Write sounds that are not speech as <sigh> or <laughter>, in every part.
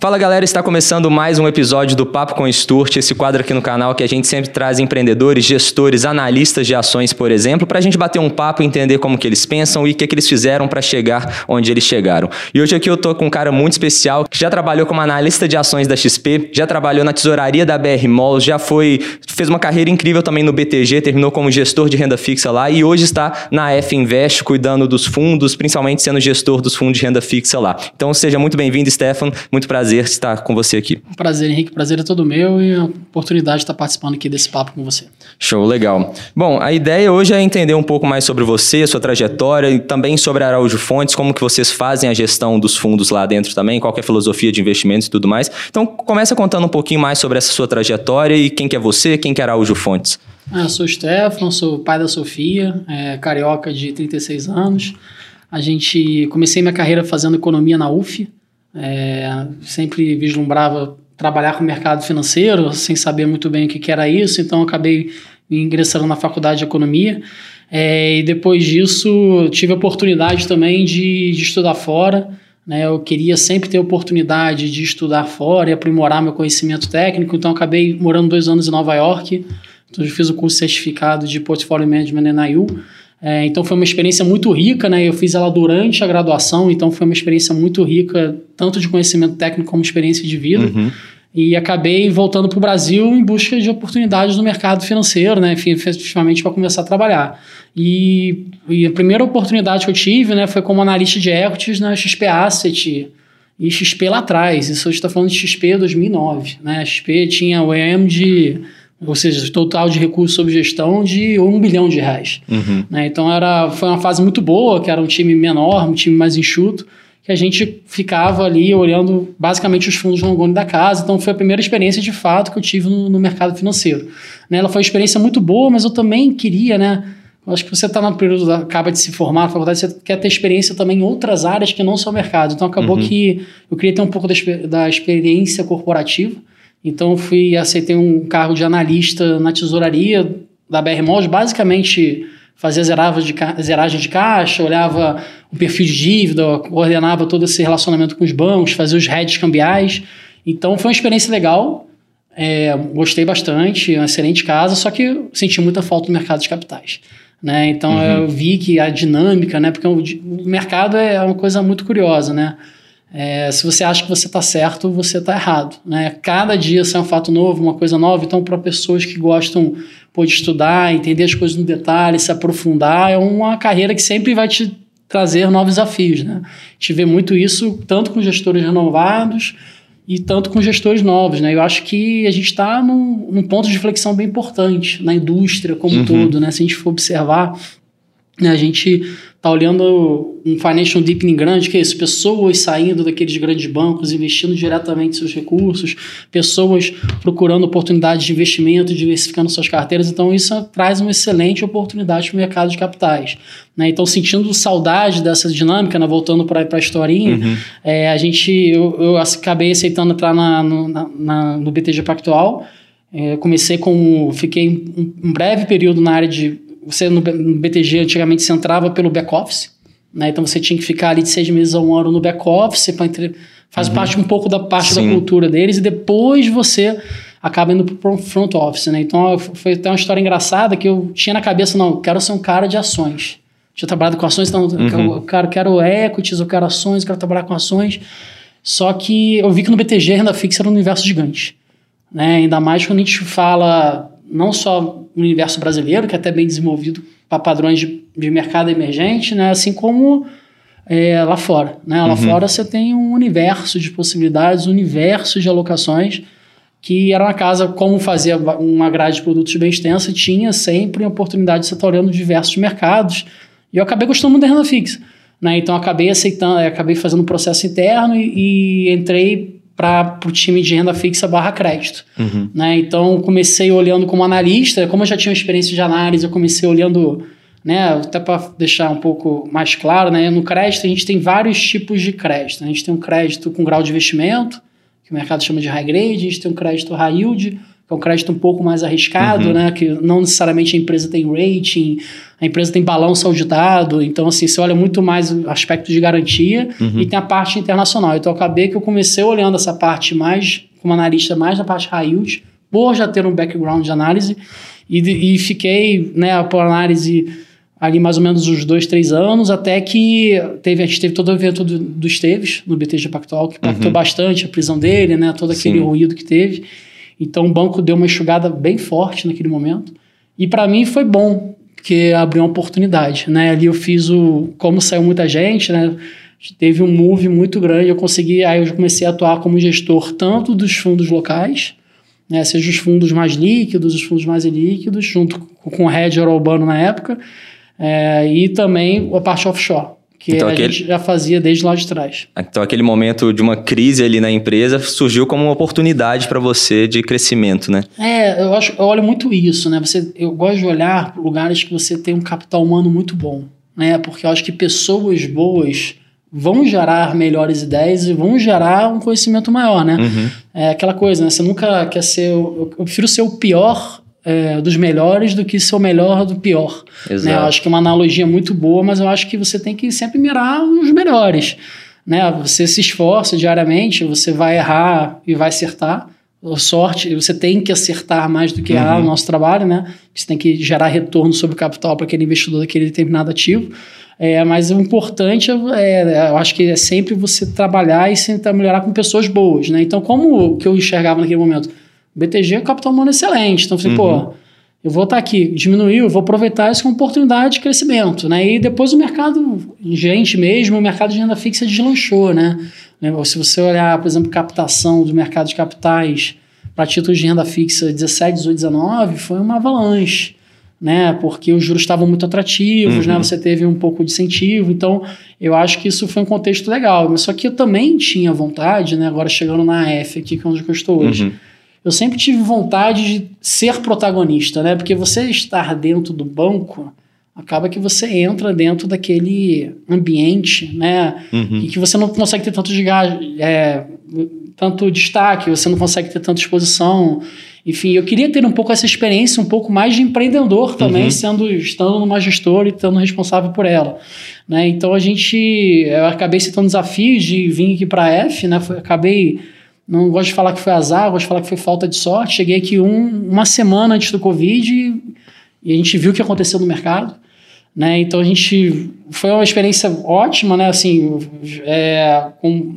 Fala galera, está começando mais um episódio do Papo com Sturt, esse quadro aqui no canal que a gente sempre traz empreendedores, gestores, analistas de ações, por exemplo, para a gente bater um papo e entender como que eles pensam e o que, que eles fizeram para chegar onde eles chegaram. E hoje aqui eu tô com um cara muito especial que já trabalhou como analista de ações da XP, já trabalhou na tesouraria da BR Malls, já foi fez uma carreira incrível também no BTG, terminou como gestor de renda fixa lá e hoje está na F Invest cuidando dos fundos, principalmente sendo gestor dos fundos de renda fixa lá. Então seja muito bem-vindo, Stefan, muito prazer prazer estar com você aqui. Prazer, Henrique. Prazer é todo meu e a oportunidade de estar participando aqui desse papo com você. Show, legal. Bom, a ideia hoje é entender um pouco mais sobre você, sua trajetória e também sobre a Araújo Fontes, como que vocês fazem a gestão dos fundos lá dentro também, qual é a filosofia de investimentos e tudo mais. Então, começa contando um pouquinho mais sobre essa sua trajetória e quem que é você, quem que é Araújo Fontes. Ah, eu sou o Stefano, sou pai da Sofia, é, carioca de 36 anos. A gente comecei minha carreira fazendo economia na UF, é, sempre vislumbrava trabalhar com o mercado financeiro, sem saber muito bem o que, que era isso, então acabei ingressando na faculdade de economia. É, e depois disso, tive a oportunidade também de, de estudar fora. Né? Eu queria sempre ter oportunidade de estudar fora e aprimorar meu conhecimento técnico, então acabei morando dois anos em Nova York. Então, eu fiz o curso certificado de Portfolio Management na IU. É, então foi uma experiência muito rica, né? Eu fiz ela durante a graduação, então foi uma experiência muito rica, tanto de conhecimento técnico como experiência de vida. Uhum. E acabei voltando para o Brasil em busca de oportunidades no mercado financeiro, né? Efetivamente para começar a trabalhar. E, e, a primeira oportunidade que eu tive, né, foi como analista de equities na XP Asset e XP lá atrás. Isso a gente está falando de XP 2009, né? A XP tinha o EM de ou seja, total de recursos sob gestão de um bilhão de reais. Uhum. Né? Então era, foi uma fase muito boa, que era um time menor, um time mais enxuto, que a gente ficava ali olhando basicamente os fundos longone da casa. Então foi a primeira experiência de fato que eu tive no, no mercado financeiro. Né? Ela foi uma experiência muito boa, mas eu também queria, né? Eu acho que você está no período, da, acaba de se formar na faculdade, você quer ter experiência também em outras áreas que não são mercado. Então acabou uhum. que eu queria ter um pouco da, da experiência corporativa. Então fui aceitei um cargo de analista na tesouraria da BR Malls, basicamente fazia zeragem de, zeragem de caixa, olhava o perfil de dívida, coordenava todo esse relacionamento com os bancos, fazia os hedges cambiais. Então foi uma experiência legal, é, gostei bastante, uma excelente casa, só que senti muita falta do mercado de capitais. Né? Então uhum. eu vi que a dinâmica, né? porque o, o mercado é uma coisa muito curiosa, né? É, se você acha que você está certo, você está errado. Né? Cada dia sai um fato novo, uma coisa nova. Então, para pessoas que gostam pô, de estudar, entender as coisas no detalhe, se aprofundar, é uma carreira que sempre vai te trazer novos desafios. Né? A gente vê muito isso tanto com gestores renovados e tanto com gestores novos. Né? Eu acho que a gente está num, num, ponto de flexão bem importante na indústria como um uhum. todo. Né? Se a gente for observar, né, a gente está olhando um financial deepening grande, que é isso, pessoas saindo daqueles grandes bancos, investindo diretamente seus recursos, pessoas procurando oportunidades de investimento, diversificando suas carteiras, então isso traz uma excelente oportunidade para o mercado de capitais. Né? Então, sentindo saudade dessa dinâmica, né? voltando para a historinha, uhum. é, a gente, eu, eu, acabei aceitando entrar na, no, na, na, no BTG Pactual, é, comecei com, fiquei um, um breve período na área de você no, BTG antigamente você entrava pelo back-office, né? Então você tinha que ficar ali de seis meses a um ano no back-office, faz uhum. parte um pouco da parte Sim. da cultura deles, e depois você acaba indo para o front office, né? Então foi até uma história engraçada que eu tinha na cabeça, não, quero ser um cara de ações. Tinha trabalhado com ações, então uhum. eu quero, quero equities, eu quero ações, eu quero trabalhar com ações. Só que eu vi que no BTG renda fixa era um universo gigante. Né? Ainda mais quando a gente fala não só no universo brasileiro, que é até bem desenvolvido para padrões de, de, mercado emergente, né? assim como é, lá fora. Né? Lá uhum. fora você tem um universo de possibilidades, um universo de alocações, que era uma casa, como fazia uma grade de produtos bem extensa, tinha sempre a oportunidade de você estar olhando diversos mercados. E eu acabei gostando muito da renda fixa. Né? Então acabei aceitando, acabei fazendo um processo interno e, e entrei para o time de renda fixa barra crédito. Uhum. Né? Então, comecei olhando como analista, como eu já tinha experiência de análise, eu comecei olhando, né, até para deixar um pouco mais claro, né, no crédito a gente tem vários tipos de crédito. A gente tem um crédito com grau de investimento, que o mercado chama de high grade, a gente tem um crédito high yield, é um crédito um pouco mais arriscado, uhum. né? Que não necessariamente a empresa tem rating, a empresa tem balanço auditado, então assim, você olha muito mais o aspecto de garantia uhum. e tem a parte internacional. Então acabei que eu comecei olhando essa parte mais, como analista mais na parte high yield, por já ter um background de análise, e, e fiquei, né, por análise ali mais ou menos uns dois, três anos, até que teve, a gente teve todo o evento do, do Esteves, no BTG Pactual, que impactou uhum. bastante a prisão dele, né, todo aquele Sim. ruído que teve. Então o banco deu uma enxugada bem forte naquele momento. E para mim foi bom, porque abriu uma oportunidade, né? Ali eu fiz o como saiu muita gente, né? Teve um move muito grande, eu consegui, aí eu comecei a atuar como gestor tanto dos fundos locais, né, seja os fundos mais líquidos, os fundos mais ilíquidos, junto com o Hedger Urbano na época, é, e também a parte offshore, que então, a aquele... gente já fazia desde lá de trás. Então, aquele momento de uma crise ali na empresa surgiu como uma oportunidade para você de crescimento, né? É, eu, acho, eu olho muito isso, né? Você, eu gosto de olhar para lugares que você tem um capital humano muito bom, né? Porque eu acho que pessoas boas vão gerar melhores ideias e vão gerar um conhecimento maior, né? Uhum. É aquela coisa, né? Você nunca quer ser... Eu, eu prefiro ser o pior é, dos melhores do que ser o melhor do pior. Exato. Né? Eu acho que é uma analogia muito boa, mas eu acho que você tem que sempre mirar os melhores. Né? Você se esforça diariamente, você vai errar e vai acertar. Sorte, você tem que acertar mais do que uhum. errar no nosso trabalho, né? Você tem que gerar retorno sobre o capital para aquele investidor daquele determinado ativo. É, mas o importante, é, eu acho que é sempre você trabalhar e tentar melhorar com pessoas boas, né? Então, como que eu enxergava naquele momento? BTG é um capital humano excelente. Então, eu falei, uhum. pô, eu vou estar aqui, diminuiu, vou aproveitar isso como oportunidade de crescimento, né? E depois o mercado, gente mesmo, o mercado de renda fixa deslanchou, né? Se você olhar, por exemplo, captação do mercado de capitais para títulos de renda fixa 17, 18, 19, foi uma avalanche, né? Porque os juros estavam muito atrativos, né? uhum. né? Você teve um pouco de incentivo, então eu acho que isso foi um contexto legal. Mas só que eu também tinha vontade, né? Agora chegando na AF aqui, que é onde eu estou hoje. Uhum eu sempre tive vontade de ser protagonista, né? Porque você estar dentro do banco acaba que você entra dentro daquele ambiente, né? Uhum. E que você não consegue ter tanto, é, tanto destaque, você não consegue ter tanta exposição. Enfim, eu queria ter um pouco essa experiência, um pouco mais de empreendedor também, uhum. sendo estando numa gestora e estando responsável por ela. Né? Então a gente, eu acabei citando desafios de vir aqui para a F, né? Foi, acabei não gosto de falar que foi azar, gosto de falar que foi falta de sorte. Cheguei aqui um, uma semana antes do Covid e, e a gente viu o que aconteceu no mercado. Né? Então a gente foi uma experiência ótima, né? Assim, é, com,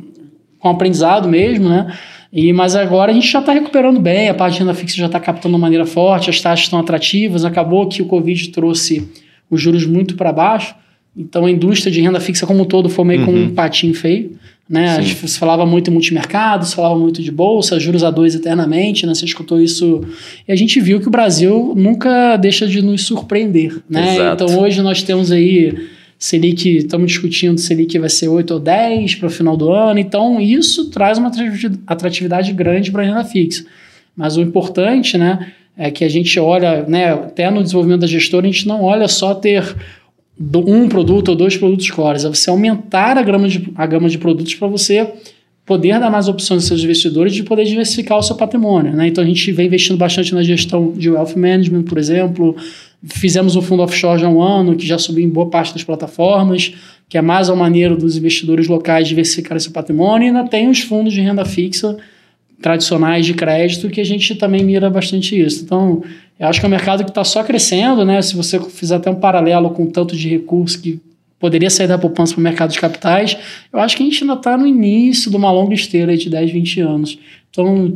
com aprendizado mesmo, né? E, mas agora a gente já está recuperando bem, a parte de renda fixa já está captando de maneira forte, as taxas estão atrativas. Acabou que o Covid trouxe os juros muito para baixo, então a indústria de renda fixa como um todo foi meio uhum. com um patinho feio. Né? Se falava muito em multimercado, se falava muito de bolsa, juros a dois eternamente, né? Você escutou isso. E a gente viu que o Brasil nunca deixa de nos surpreender. Né? Então hoje nós temos aí Selic, estamos discutindo se Selic vai ser 8 ou 10 para o final do ano. Então isso traz uma atratividade grande para a renda fixa. Mas o importante né, é que a gente olha, né, até no desenvolvimento da gestora, a gente não olha só ter um produto ou dois produtos cores, é você aumentar a gama de, a gama de produtos para você poder dar mais opções aos seus investidores de poder diversificar o seu patrimônio. Né? Então a gente vem investindo bastante na gestão de wealth management, por exemplo. Fizemos um fundo offshore já há um ano, que já subiu em boa parte das plataformas, que é mais uma maneira dos investidores locais diversificar seu patrimônio. E ainda tem os fundos de renda fixa tradicionais de crédito que a gente também mira bastante isso. Então, eu acho que é um mercado que está só crescendo, né? Se você fizer até um paralelo com o tanto de recursos que poderia sair da poupança para o mercado de capitais, eu acho que a gente ainda está no início de uma longa esteira de 10, 20 anos. Então,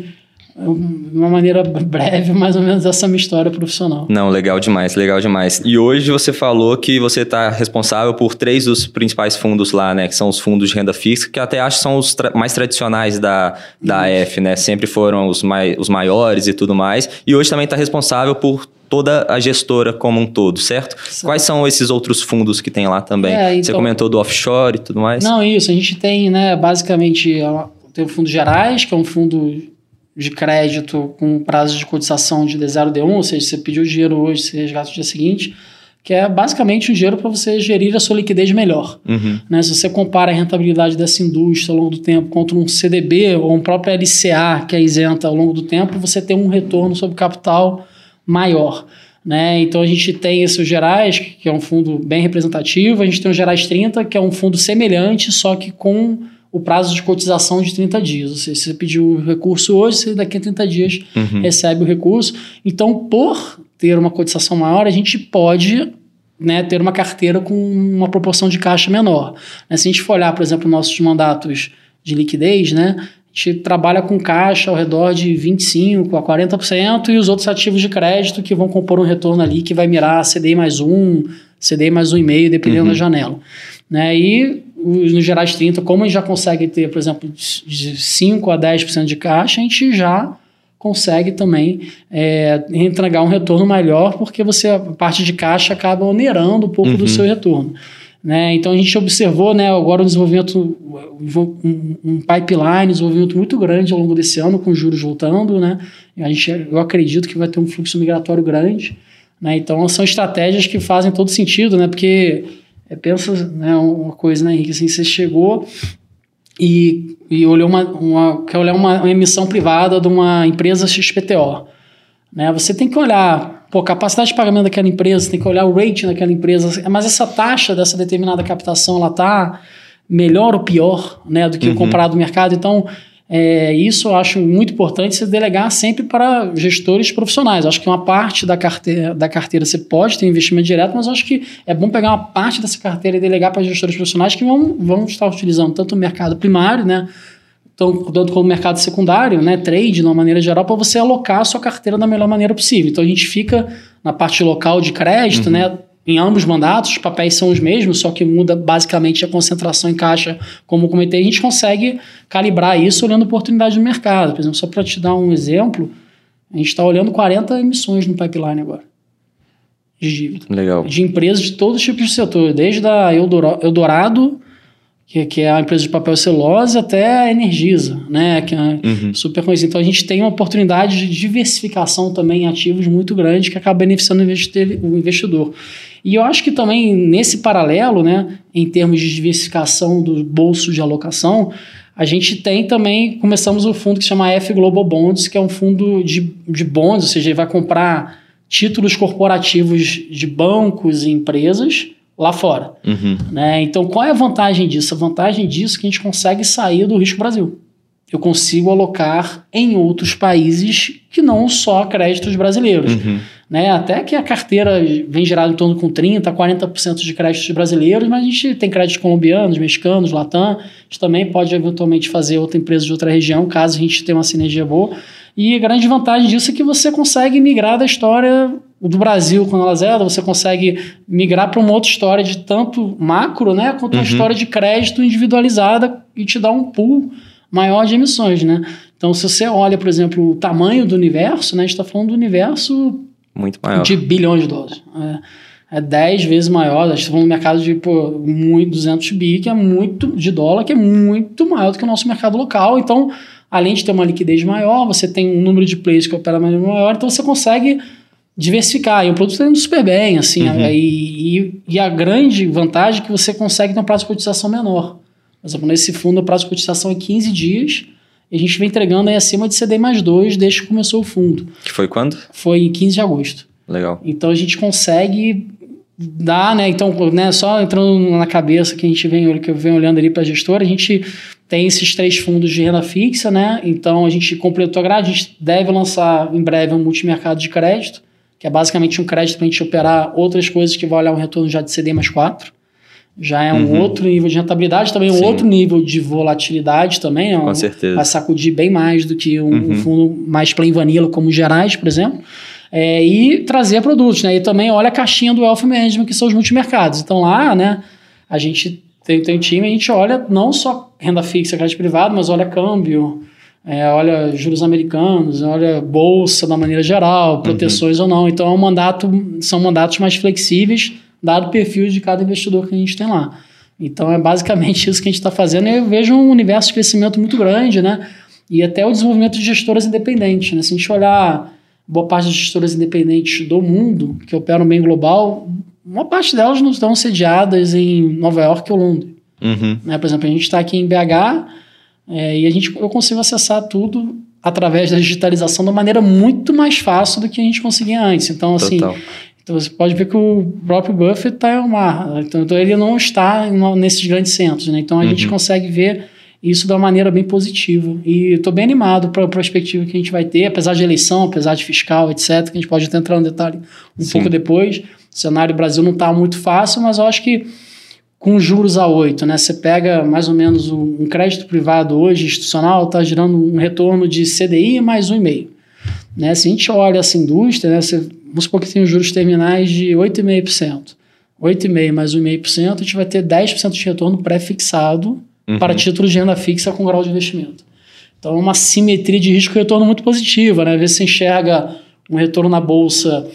de uma maneira breve, mais ou menos, essa é minha história profissional. Não, legal demais, legal demais. E hoje você falou que você está responsável por três dos principais fundos lá, né? Que são os fundos de renda fixa, que até acho que são os tra mais tradicionais da, da AF, né? Sempre foram os, mai os maiores e tudo mais. E hoje também está responsável por toda a gestora como um todo, certo? certo? Quais são esses outros fundos que tem lá também? É, então, Você comentou do offshore e tudo mais? Não, isso. A gente tem, né, basicamente, tem o Fundo Gerais, que é um fundo de crédito com prazo de cotização de D0, D1, ou seja, você pediu dinheiro hoje, você resgata no dia seguinte, que é basicamente um dinheiro para você gerir a sua liquidez melhor. Uhum. Né? Se você compara a rentabilidade dessa indústria ao longo do tempo contra um CDB ou um próprio LCA que é isenta ao longo do tempo, você tem um retorno sobre capital maior. Né? Então a gente tem esse o Gerais, que é um fundo bem representativo, a gente tem o Gerais 30, que é um fundo semelhante, só que com o prazo de cotização de 30 dias. Ou seja, se você pediu o recurso hoje, você daqui a 30 dias Uhum. recebe o recurso. Então, por ter uma cotização maior, a gente pode né, ter uma carteira com uma proporção de caixa menor. Né, se a gente for olhar, por exemplo, nossos mandatos de liquidez, né, a gente trabalha com caixa ao redor de 25% a 40% e os outros ativos de crédito que vão compor um retorno ali que vai mirar CDI mais um, CDI mais um e meio, dependendo Uhum. da janela. Né, e os- nos gerais 30, como a gente já consegue ter, por exemplo, de 5% a 10% de caixa, a gente já consegue também é, entregar um retorno melhor, porque você, a parte de caixa acaba onerando um pouco Uhum. do seu retorno. Né? Então a gente observou né, agora um desenvolvimento, um, um pipeline, um desenvolvimento muito grande ao longo desse ano, com os juros voltando. Né? A gente, eu acredito que vai ter um fluxo migratório grande. Né? Então são estratégias que fazem todo sentido, né? porque é, pensa né, uma coisa, né, Henrique? Assim, você chegou e, e olhou uma, uma, quer olhar uma, uma emissão privada de uma empresa XPTO. Né? Você tem que olhar pô, capacidade de pagamento daquela empresa, tem que olhar o rating daquela empresa, mas essa taxa dessa determinada captação ela está melhor ou pior né, do que Uhum. o comparado no mercado. Então, é, isso eu acho muito importante você delegar sempre para gestores profissionais. Eu acho que uma parte da carteira, da carteira você pode ter investimento direto, mas acho que é bom pegar uma parte dessa carteira e delegar para gestores profissionais que vão, vão estar utilizando tanto o mercado primário, né? Tanto como o mercado secundário, né, trade, de uma maneira geral, para você alocar a sua carteira da melhor maneira possível. Então, a gente fica na parte local de crédito, né, em ambos mandatos, os papéis são os mesmos, só que muda basicamente a concentração em caixa, como comentei, a gente consegue calibrar isso olhando oportunidade no mercado. Por exemplo, só para te dar um exemplo, a gente está olhando 40 emissões no pipeline agora de dívida Legal. de empresas de todos os tipos de setor, desde a Eldora- Eldorado, que, que é a empresa de papel celulose, até a Energisa, né, que é Uhum. super conhecida. Então a gente tem uma oportunidade de diversificação também em ativos muito grande que acaba beneficiando o investidor. E eu acho que também nesse paralelo, né, em termos de diversificação do bolso de alocação, a gente tem também, começamos o fundo que se chama F Global Bonds, que é um fundo de, de bonds, ou seja, ele vai comprar títulos corporativos de bancos e empresas lá fora. Uhum. Né? Então, qual é a vantagem disso? A vantagem disso é que a gente consegue sair do risco Brasil. Eu consigo alocar em outros países que não só créditos brasileiros. Uhum. Né? Até que a carteira vem gerada em torno com 30%, 40% de créditos brasileiros, mas a gente tem créditos colombianos, mexicanos, latam. A gente também pode eventualmente fazer outra empresa de outra região, caso a gente tenha uma sinergia boa. E a grande vantagem disso é que você consegue migrar da história do Brasil quando ela zera, você consegue migrar para uma outra história de tanto macro, né, quanto uma Uhum. história de crédito individualizada e te dá um pool maior de emissões, né? Então, se você olha, por exemplo, o tamanho do universo, né, a gente está falando do universo Muito maior. de bilhões de dólares. É, é 10 vezes maior. A gente está falando um mercado de pô, muito, 200 bi, que é muito de dólar, que é muito maior do que o nosso mercado local. Então, além de ter uma liquidez maior, você tem um número de players que opera maior, então você consegue diversificar. E o produto está indo super bem, assim. Uhum. E, e, e a grande vantagem é que você consegue ter um prazo de cotização menor. Por exemplo, nesse fundo, o prazo de cotização é 15 dias. E a gente vem entregando aí acima de CD mais 2 desde que começou o fundo. Que foi quando? Foi em 15 de agosto. Legal. Então a gente consegue dar, né? Então, né, só entrando na cabeça que a gente vem, que eu venho olhando ali para a gestora, a gente tem esses três fundos de renda fixa, né? Então a gente completou a grade, a gente deve lançar em breve um multimercado de crédito, que é basicamente um crédito para a gente operar outras coisas que vai olhar um retorno já de CD mais 4. Já é um Uhum. outro nível de rentabilidade, também um Sim. outro nível de volatilidade também. né? Com certeza. Vai sacudir bem mais do que um, Uhum. um fundo mais plain vanilla, como Gerais, por exemplo. É, e trazer produtos, né? E também olha a caixinha do Wealth Management, que são os multimercados. Então lá, né, a gente tem, tem um time, a gente olha não só renda fixa, crédito privado, mas olha câmbio, é, olha juros americanos, olha bolsa da maneira geral, proteções ou não. Então é um mandato, são mandatos mais flexíveis, dado o perfil de cada investidor que a gente tem lá. Então é basicamente <laughs> isso que a gente está fazendo. E eu vejo um universo de crescimento muito grande, né? E até o desenvolvimento de gestoras independentes. Né? Se a gente olhar boa parte das gestoras independentes do mundo, que operam bem global, uma parte delas não estão sediadas em Nova York ou Londres. Uhum. Né? Por exemplo, a gente está aqui em BH é, e a gente, eu consigo acessar tudo através da digitalização de uma maneira muito mais fácil do que a gente conseguia antes. Então, assim, então você pode ver que o próprio Buffett está em uma. Então, então, ele não está nesses grandes centros. Né? Então a uhum. gente consegue ver isso de uma maneira bem positiva. E estou bem animado para a perspectiva que a gente vai ter, apesar de eleição, apesar de fiscal, etc., que a gente pode até entrar no detalhe um Sim. pouco depois. O cenário do Brasil não está muito fácil, mas eu acho que com juros a 8, né? Você pega mais ou menos um crédito privado hoje, institucional, está gerando um retorno de CDI mais 1,5. Né? Se a gente olha essa indústria, né? Você, vamos supor que tem os juros terminais de 8,5%. 8,5% mais 1,5%, a gente vai ter 10% de retorno pré-fixado uhum. para títulos de renda fixa com grau de investimento. Então, é uma simetria de risco-retorno muito positiva. Né? Às vezes você enxerga um retorno na bolsa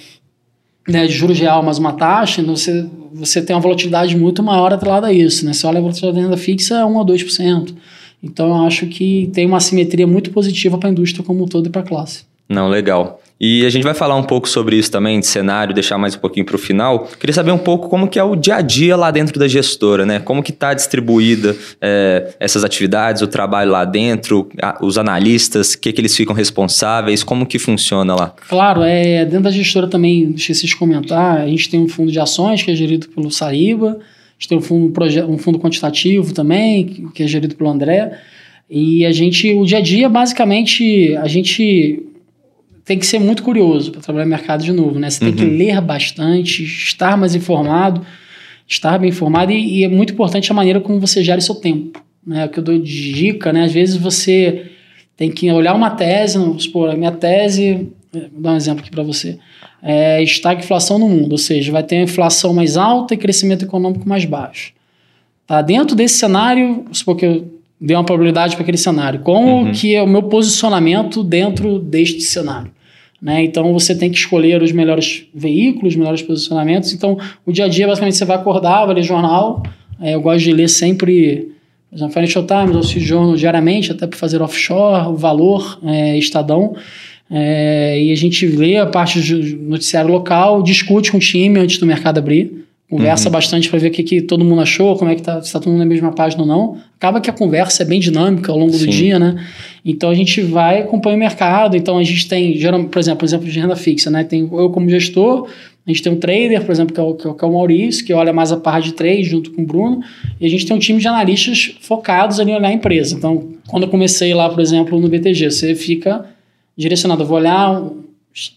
né, de juros real mais uma taxa, então você, você tem uma volatilidade muito maior atrelada a isso. Né? Você olha a volatilidade da renda fixa, é 1 a 2%. Então, eu acho que tem uma simetria muito positiva para a indústria como um todo e para a classe. Não, legal. E a gente vai falar um pouco sobre isso também, de cenário, deixar mais um pouquinho para o final. Queria saber um pouco como que é o dia a dia lá dentro da gestora, né? Como que está distribuída é, essas atividades, o trabalho lá dentro, a, os analistas, o que, que eles ficam responsáveis, como que funciona lá? Claro, é, dentro da gestora também, esqueci de comentar, a gente tem um fundo de ações que é gerido pelo Sariba, a gente tem um fundo, um fundo quantitativo também, que é gerido pelo André, e a gente, o dia a dia, basicamente, a gente tem que ser muito curioso para trabalhar no mercado de novo, né? Você tem que uhum. ler bastante, estar mais informado, estar bem informado e, e, é muito importante a maneira como você gera o seu tempo, né? O que eu dou de dica, né? Às vezes você tem que olhar uma tese, vamos supor, a minha tese, vou dar um exemplo aqui para você, é estagflação no mundo, ou seja, vai ter uma inflação mais alta e crescimento econômico mais baixo. Tá? Dentro desse cenário, supor que eu dê uma probabilidade para aquele cenário. Como uhum. que é o meu posicionamento dentro deste cenário? Né? Então você tem que escolher os melhores veículos, os melhores posicionamentos. Então o dia a dia, basicamente, você vai acordar, vai ler jornal. É, eu gosto de ler sempre, por exemplo, Financial Times, Street Journal diariamente, até para fazer offshore, o valor, é, Estadão. É, e a gente lê a parte do noticiário local, discute com o time antes do mercado abrir. Conversa uhum. bastante para ver o que, que todo mundo achou, como é que tá, se está todo mundo na mesma página ou não. Acaba que a conversa é bem dinâmica ao longo Sim. do dia, né? Então a gente vai acompanha o mercado. Então a gente tem, por exemplo, por exemplo, de renda fixa, né? Tem eu como gestor, a gente tem um trader, por exemplo, que é o, que é o é Maurício, que olha mais a parte de trade junto com o Bruno, e a gente tem um time de analistas focados ali em olhar a empresa. Então, quando eu comecei lá, por exemplo, no BTG, você fica direcionado, eu vou olhar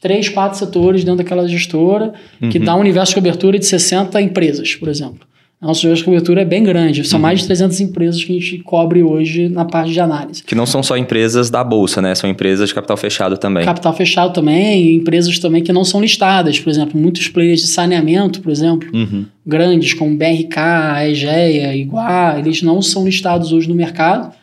três, quatro setores dentro daquela gestora, uhum. que dá um universo de cobertura de 60 empresas, por exemplo. Nosso universo de cobertura é bem grande, são uhum. mais de 300 empresas que a gente cobre hoje na parte de análise. Que não são só empresas da Bolsa, né? São empresas de capital fechado também. Capital fechado também, empresas também que não são listadas, por exemplo, muitos players de saneamento, por exemplo, uhum. grandes como BRK, Egea, Iguá, eles não são listados hoje no mercado,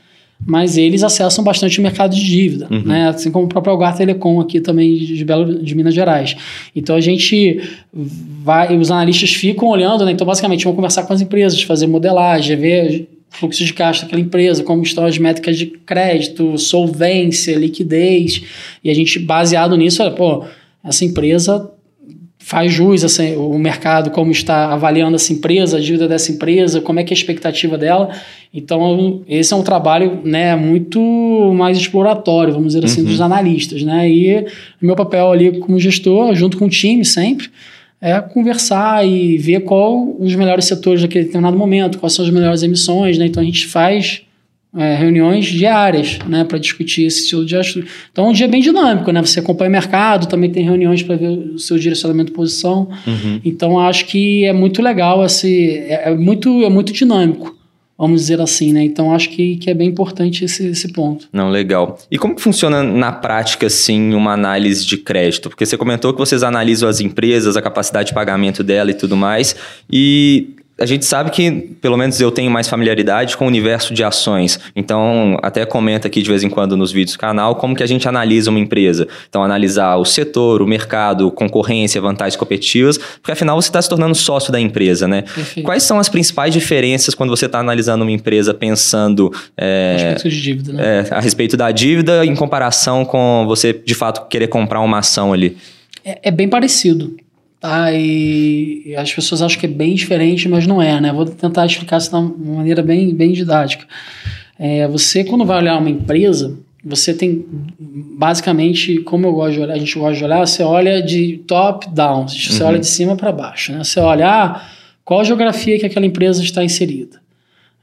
mas eles acessam bastante o mercado de dívida, uhum. né? assim como o próprio Algar Telecom aqui também de, Belo, de Minas Gerais. Então a gente vai, os analistas ficam olhando, né? então basicamente vão conversar com as empresas, fazer modelagem, ver fluxo de caixa daquela empresa, como estão as métricas de crédito, solvência, liquidez, e a gente baseado nisso, olha, pô, essa empresa faz jus assim, o mercado, como está avaliando essa empresa, a dívida dessa empresa, como é que é a expectativa dela. Então, esse é um trabalho né, muito mais exploratório, vamos dizer assim, uhum. dos analistas. Né? E o meu papel ali como gestor, junto com o time sempre, é conversar e ver qual os melhores setores daquele determinado momento, quais são as melhores emissões. Né? Então, a gente faz é, reuniões diárias, né, para discutir esse estilo de atitude. Então, é um dia bem dinâmico, né? Você acompanha o mercado, também tem reuniões para ver o seu direcionamento de posição. Uhum. Então, acho que é muito legal, esse, é, é, muito, é muito dinâmico. Vamos dizer assim, né? Então acho que, que é bem importante esse, esse ponto. Não, legal. E como que funciona na prática, assim, uma análise de crédito? Porque você comentou que vocês analisam as empresas, a capacidade de pagamento dela e tudo mais. E a gente sabe que, pelo menos eu tenho mais familiaridade com o universo de ações. Então, até comenta aqui de vez em quando nos vídeos do canal como que a gente analisa uma empresa. Então, analisar o setor, o mercado, concorrência, vantagens competitivas, porque afinal você está se tornando sócio da empresa, né? Perfeito. Quais são as principais diferenças quando você está analisando uma empresa pensando é, a respeito de dívida, né? É, a respeito da dívida em comparação com você, de fato, querer comprar uma ação ali? É, é bem parecido Tá, e, as pessoas acham que é bem diferente, mas não é, né? Vou tentar explicar isso de uma maneira bem, bem didática. É, você, quando vai olhar uma empresa, você tem basicamente, como eu gosto de olhar, a gente gosta de olhar, você olha de top down, você uhum. olha de cima para baixo, né? Você olha ah, qual a geografia que aquela empresa está inserida.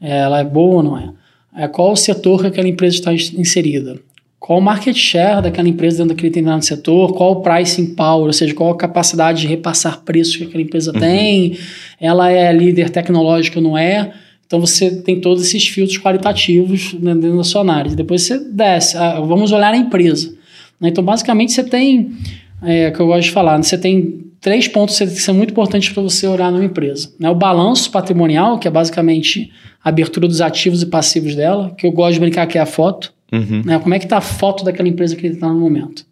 É, ela é boa ou não é? é? Qual o setor que aquela empresa está inserida? Qual o market share daquela empresa dentro daquele determinado setor? Qual o pricing power, ou seja, qual a capacidade de repassar preços que aquela empresa uhum. tem? Ela é líder tecnológica ou não é? Então você tem todos esses filtros qualitativos dentro da sua análise. Depois você desce, ah, vamos olhar a empresa. Né? Então, basicamente, você tem, é, que eu gosto de falar, né? você tem três pontos que são muito importantes para você olhar numa empresa. Né? O balanço patrimonial, que é basicamente a abertura dos ativos e passivos dela, que eu gosto de brincar que é a foto. Uhum. Né? Como é que está a foto daquela empresa que ele está no momento?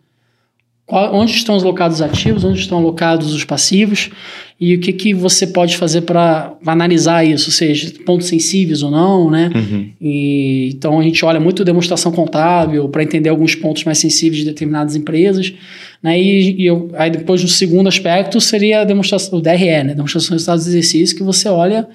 Qual, onde estão os ativos, onde estão alocados os passivos e o que, que você pode fazer para analisar isso, ou seja, pontos sensíveis ou não, né? Uhum. E, então a gente olha muito demonstração contábil para entender alguns pontos mais sensíveis de determinadas empresas, né? E, e eu, aí depois no segundo aspecto seria a demonstração, o DRE, né? Demonstração de resultados de exercício, que você olha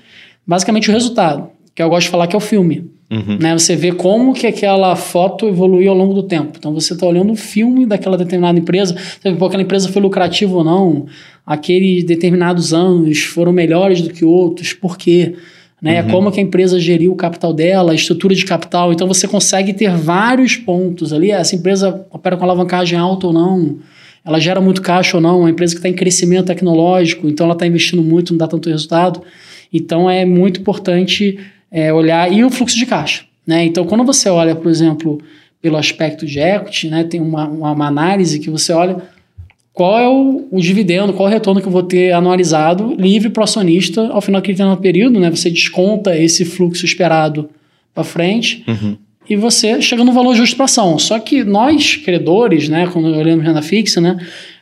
basicamente o resultado, que eu gosto de falar que é o filme. Uhum. Né? Você vê como que aquela foto evoluiu ao longo do tempo. Então você está olhando o filme daquela determinada empresa, você vê, pô, aquela empresa foi lucrativa ou não, aqueles determinados anos foram melhores do que outros, por quê? Né? Uhum. Como que a empresa geriu o capital dela, a estrutura de capital. Então você consegue ter vários pontos ali. Essa empresa opera com alavancagem alta ou não, ela gera muito caixa ou não, uma empresa que está em crescimento tecnológico, então ela está investindo muito, não dá tanto resultado. Então é muito importante é, olhar e o fluxo de caixa. Né? Então, quando você olha, por exemplo, pelo aspecto de equity, né, tem uma, uma análise que você olha qual é o, o, dividendo, qual é o retorno que eu vou ter anualizado livre para o acionista ao final daquele período, né? Você desconta esse fluxo esperado para frente uhum. e você chega no valor justo para ação. Só que nós, credores, né, quando olhamos renda fixa, né,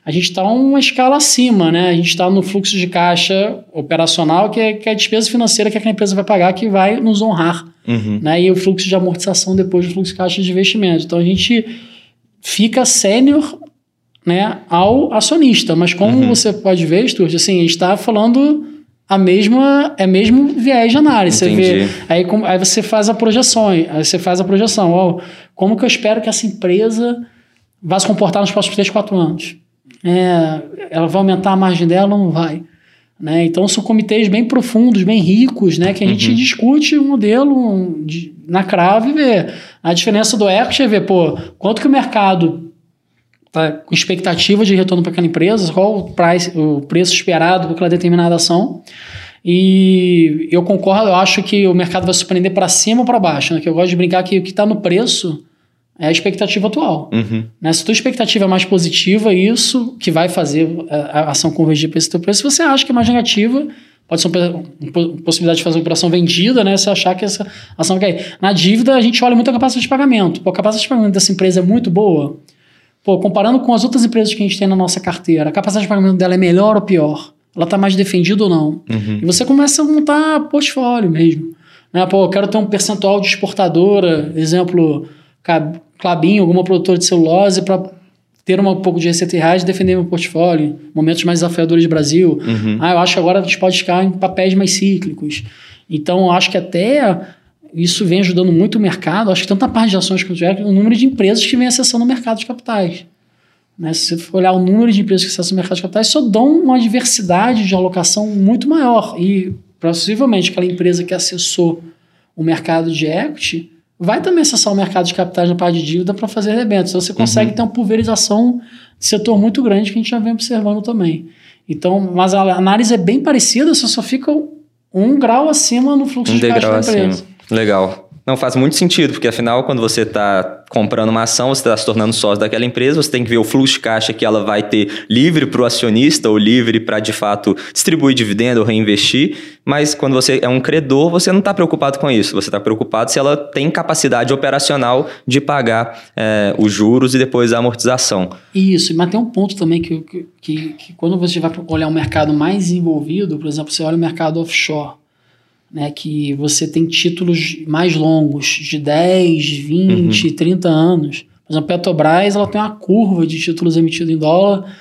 a gente está uma escala acima, né? A gente está no fluxo de caixa operacional, que é, que é a despesa financeira que a empresa vai pagar, que vai nos honrar. Uhum. Né? E o fluxo de amortização depois do fluxo de caixa de investimento. Então a gente fica sênior né, ao acionista. Mas como uhum. você pode ver, Stuart, assim, a gente está falando a mesma é mesmo viés de análise. Entendi. Você vê, aí, aí você faz a projeção, aí você faz a projeção. Ó, como que eu espero que essa empresa vá se comportar nos próximos 3, 4 anos? É, ela vai aumentar a margem dela ou não vai? Né? Então são comitês bem profundos, bem ricos, né? que a gente uhum. discute o um modelo de, na crave e vê a diferença do equity é ver pô, quanto que o mercado está com expectativa de retorno para aquela empresa, qual o, price, o preço esperado para aquela determinada ação. E eu concordo, eu acho que o mercado vai surpreender para cima ou para baixo. Né? Que eu gosto de brincar que o que está no preço é a expectativa atual. Uhum. Né? Se a tua expectativa é mais positiva, isso que vai fazer a, a ação convergir para esse teu preço. Se você acha que é mais negativa, pode ser uma, possibilidade de fazer uma operação vendida, né? Se achar que essa ação quer. Na dívida, a gente olha muito a capacidade de pagamento. Pô, a capacidade de pagamento dessa empresa é muito boa. Pô, comparando com as outras empresas que a gente tem na nossa carteira, a capacidade de pagamento dela é melhor ou pior? Ela está mais defendida ou não? Uhum. E você começa a montar portfólio mesmo. Né? Pô, eu quero ter um percentual de exportadora, exemplo, Clabinho, alguma produtora de celulose para ter um pouco de receita em reais e defender meu portfólio, momentos mais desafiadores do Brasil. Uhum. Ah, eu acho que agora a gente pode ficar em papéis mais cíclicos. Então, eu acho que até isso vem ajudando muito o mercado. Acho que tanto a parte de ações quanto o número de empresas que vem acessando o mercado de capitais. Né? Se você for olhar o número de empresas que acessam o mercado de capitais, só dão uma diversidade de alocação muito maior. E possivelmente aquela empresa que acessou o mercado de equity vai também acessar o mercado de capitais na parte de dívida para fazer rebentos. Então você consegue uhum. ter uma pulverização de setor muito grande que a gente já vem observando também. Então, mas a análise é bem parecida, você só fica um grau acima no fluxo um de caixa da empresa. Acima. Legal. Não faz muito sentido, porque afinal, quando você está comprando uma ação, você está se tornando sócio daquela empresa, você tem que ver o fluxo de caixa que ela vai ter livre para o acionista ou livre para, de fato, distribuir dividendo ou reinvestir. Mas quando você é um credor, você não está preocupado com isso. Você está preocupado se ela tem capacidade operacional de pagar é, os juros e depois a amortização. Isso, mas tem um ponto também que, que, que, que quando você vai olhar um mercado mais envolvido, por exemplo, você olha o mercado offshore né, que você tem títulos mais longos, de 10, 20, uhum. 30 anos. Por exemplo, a Petrobras ela tem uma curva de títulos emitidos em dólar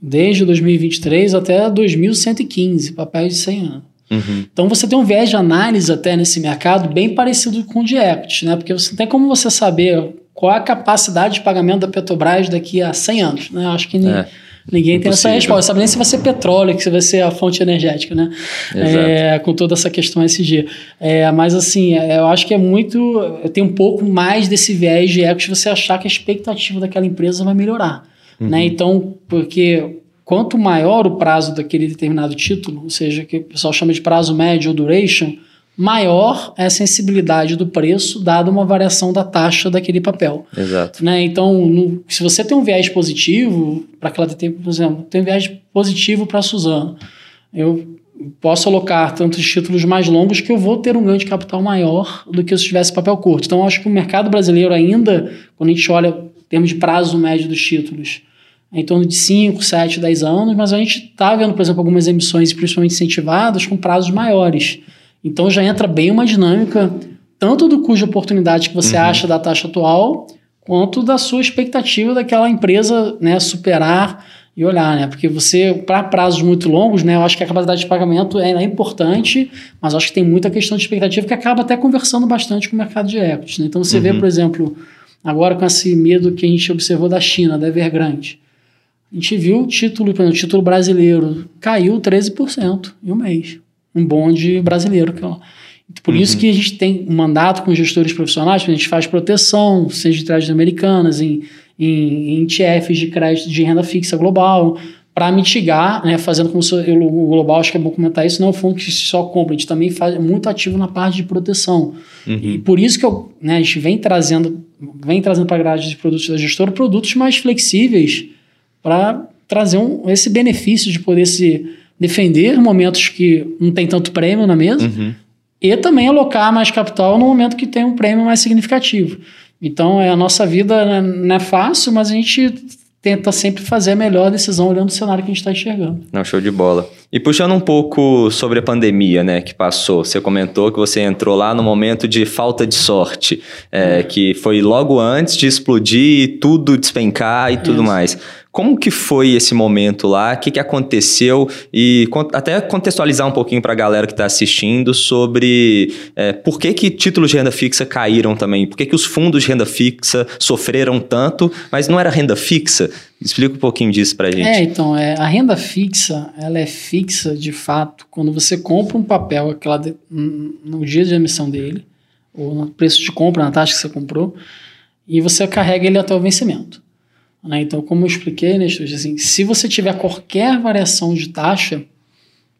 desde 2023 até 2115, papéis de 100 anos. Uhum. Então você tem um viés de análise até nesse mercado bem parecido com o de equity, né? Porque você tem como você saber qual é a capacidade de pagamento da Petrobras daqui a 100 anos, né? Acho que É. ninguém tem essa Impossível. resposta. Sabe nem se vai ser petróleo, que se vai ser a fonte energética, né? É, com toda essa questão SG. É, mas assim, é, eu acho que é muito. Tem um pouco mais desse viés de equity você achar que a expectativa daquela empresa vai melhorar. Né? Então, porque quanto maior o prazo daquele determinado título, ou seja, que o pessoal chama de prazo médio ou duration, maior é a sensibilidade do preço dada uma variação da taxa daquele papel. Exato. Né? Então, no- se você tem um viés positivo para aquela determinada, por exemplo, tem um viés positivo para a Suzano, eu posso alocar tantos títulos mais longos que eu vou ter um ganho de capital maior do que se tivesse papel curto. Então, acho que o mercado brasileiro ainda, quando a gente olha em termos de prazo médio dos títulos, é em torno de 5, 7, 10 anos, mas a gente está vendo, por exemplo, algumas emissões, principalmente incentivadas, com prazos maiores. Então já entra bem uma dinâmica, tanto do custo de oportunidade que você Uhum. acha da taxa atual, quanto da sua expectativa daquela empresa né, superar e olhar, né? Porque você, para prazos muito longos, né, eu acho que a capacidade de pagamento é, é importante, mas acho que tem muita questão de expectativa que acaba até conversando bastante com o mercado de equities. Né? Então você vê, Uhum. por exemplo, agora com esse medo que a gente observou da China, da Evergrande, a gente viu o título, por exemplo, o título brasileiro caiu 13% em um mês. Um bonde brasileiro. Por isso que a gente tem um mandato com gestores profissionais, a gente faz proteção, seja de trás americanas, em, em, em ETFs de crédito de renda fixa global, para mitigar, né, fazendo como se eu- o global, acho que é bom comentar isso, não é um fundo que só compra, a gente também faz é muito ativo na parte de proteção. E por isso que eu, né, a gente vem trazendo, vem trazendo para a grade de produtos da gestora produtos mais flexíveis para trazer um, esse benefício de poder se defender momentos que não tem tanto prêmio na mesa Uhum. e também alocar mais capital no momento que tem um prêmio mais significativo. Então, é, a nossa vida né, não é fácil, mas a gente tenta sempre fazer a melhor decisão olhando o cenário que a gente está enxergando. Não, show de bola. E puxando um pouco sobre a pandemia, né, que passou, você comentou que você entrou lá no momento de falta de sorte, é, que foi logo antes de explodir, tudo despencar e tudo Isso. mais. Como que foi esse momento lá? O que, que aconteceu? E até contextualizar um pouquinho para a galera que está assistindo sobre é, por que, que títulos de renda fixa caíram também, por que, que os fundos de renda fixa sofreram tanto, mas não era renda fixa? Explica um pouquinho disso para gente. É, então, é, a renda fixa, ela é fixa de fato quando você compra um papel aquela de- no dia de emissão dele, ou no preço de compra, na taxa que você comprou, e você carrega ele até o vencimento. Né? Então, como eu expliquei, né, assim, se você tiver qualquer variação de taxa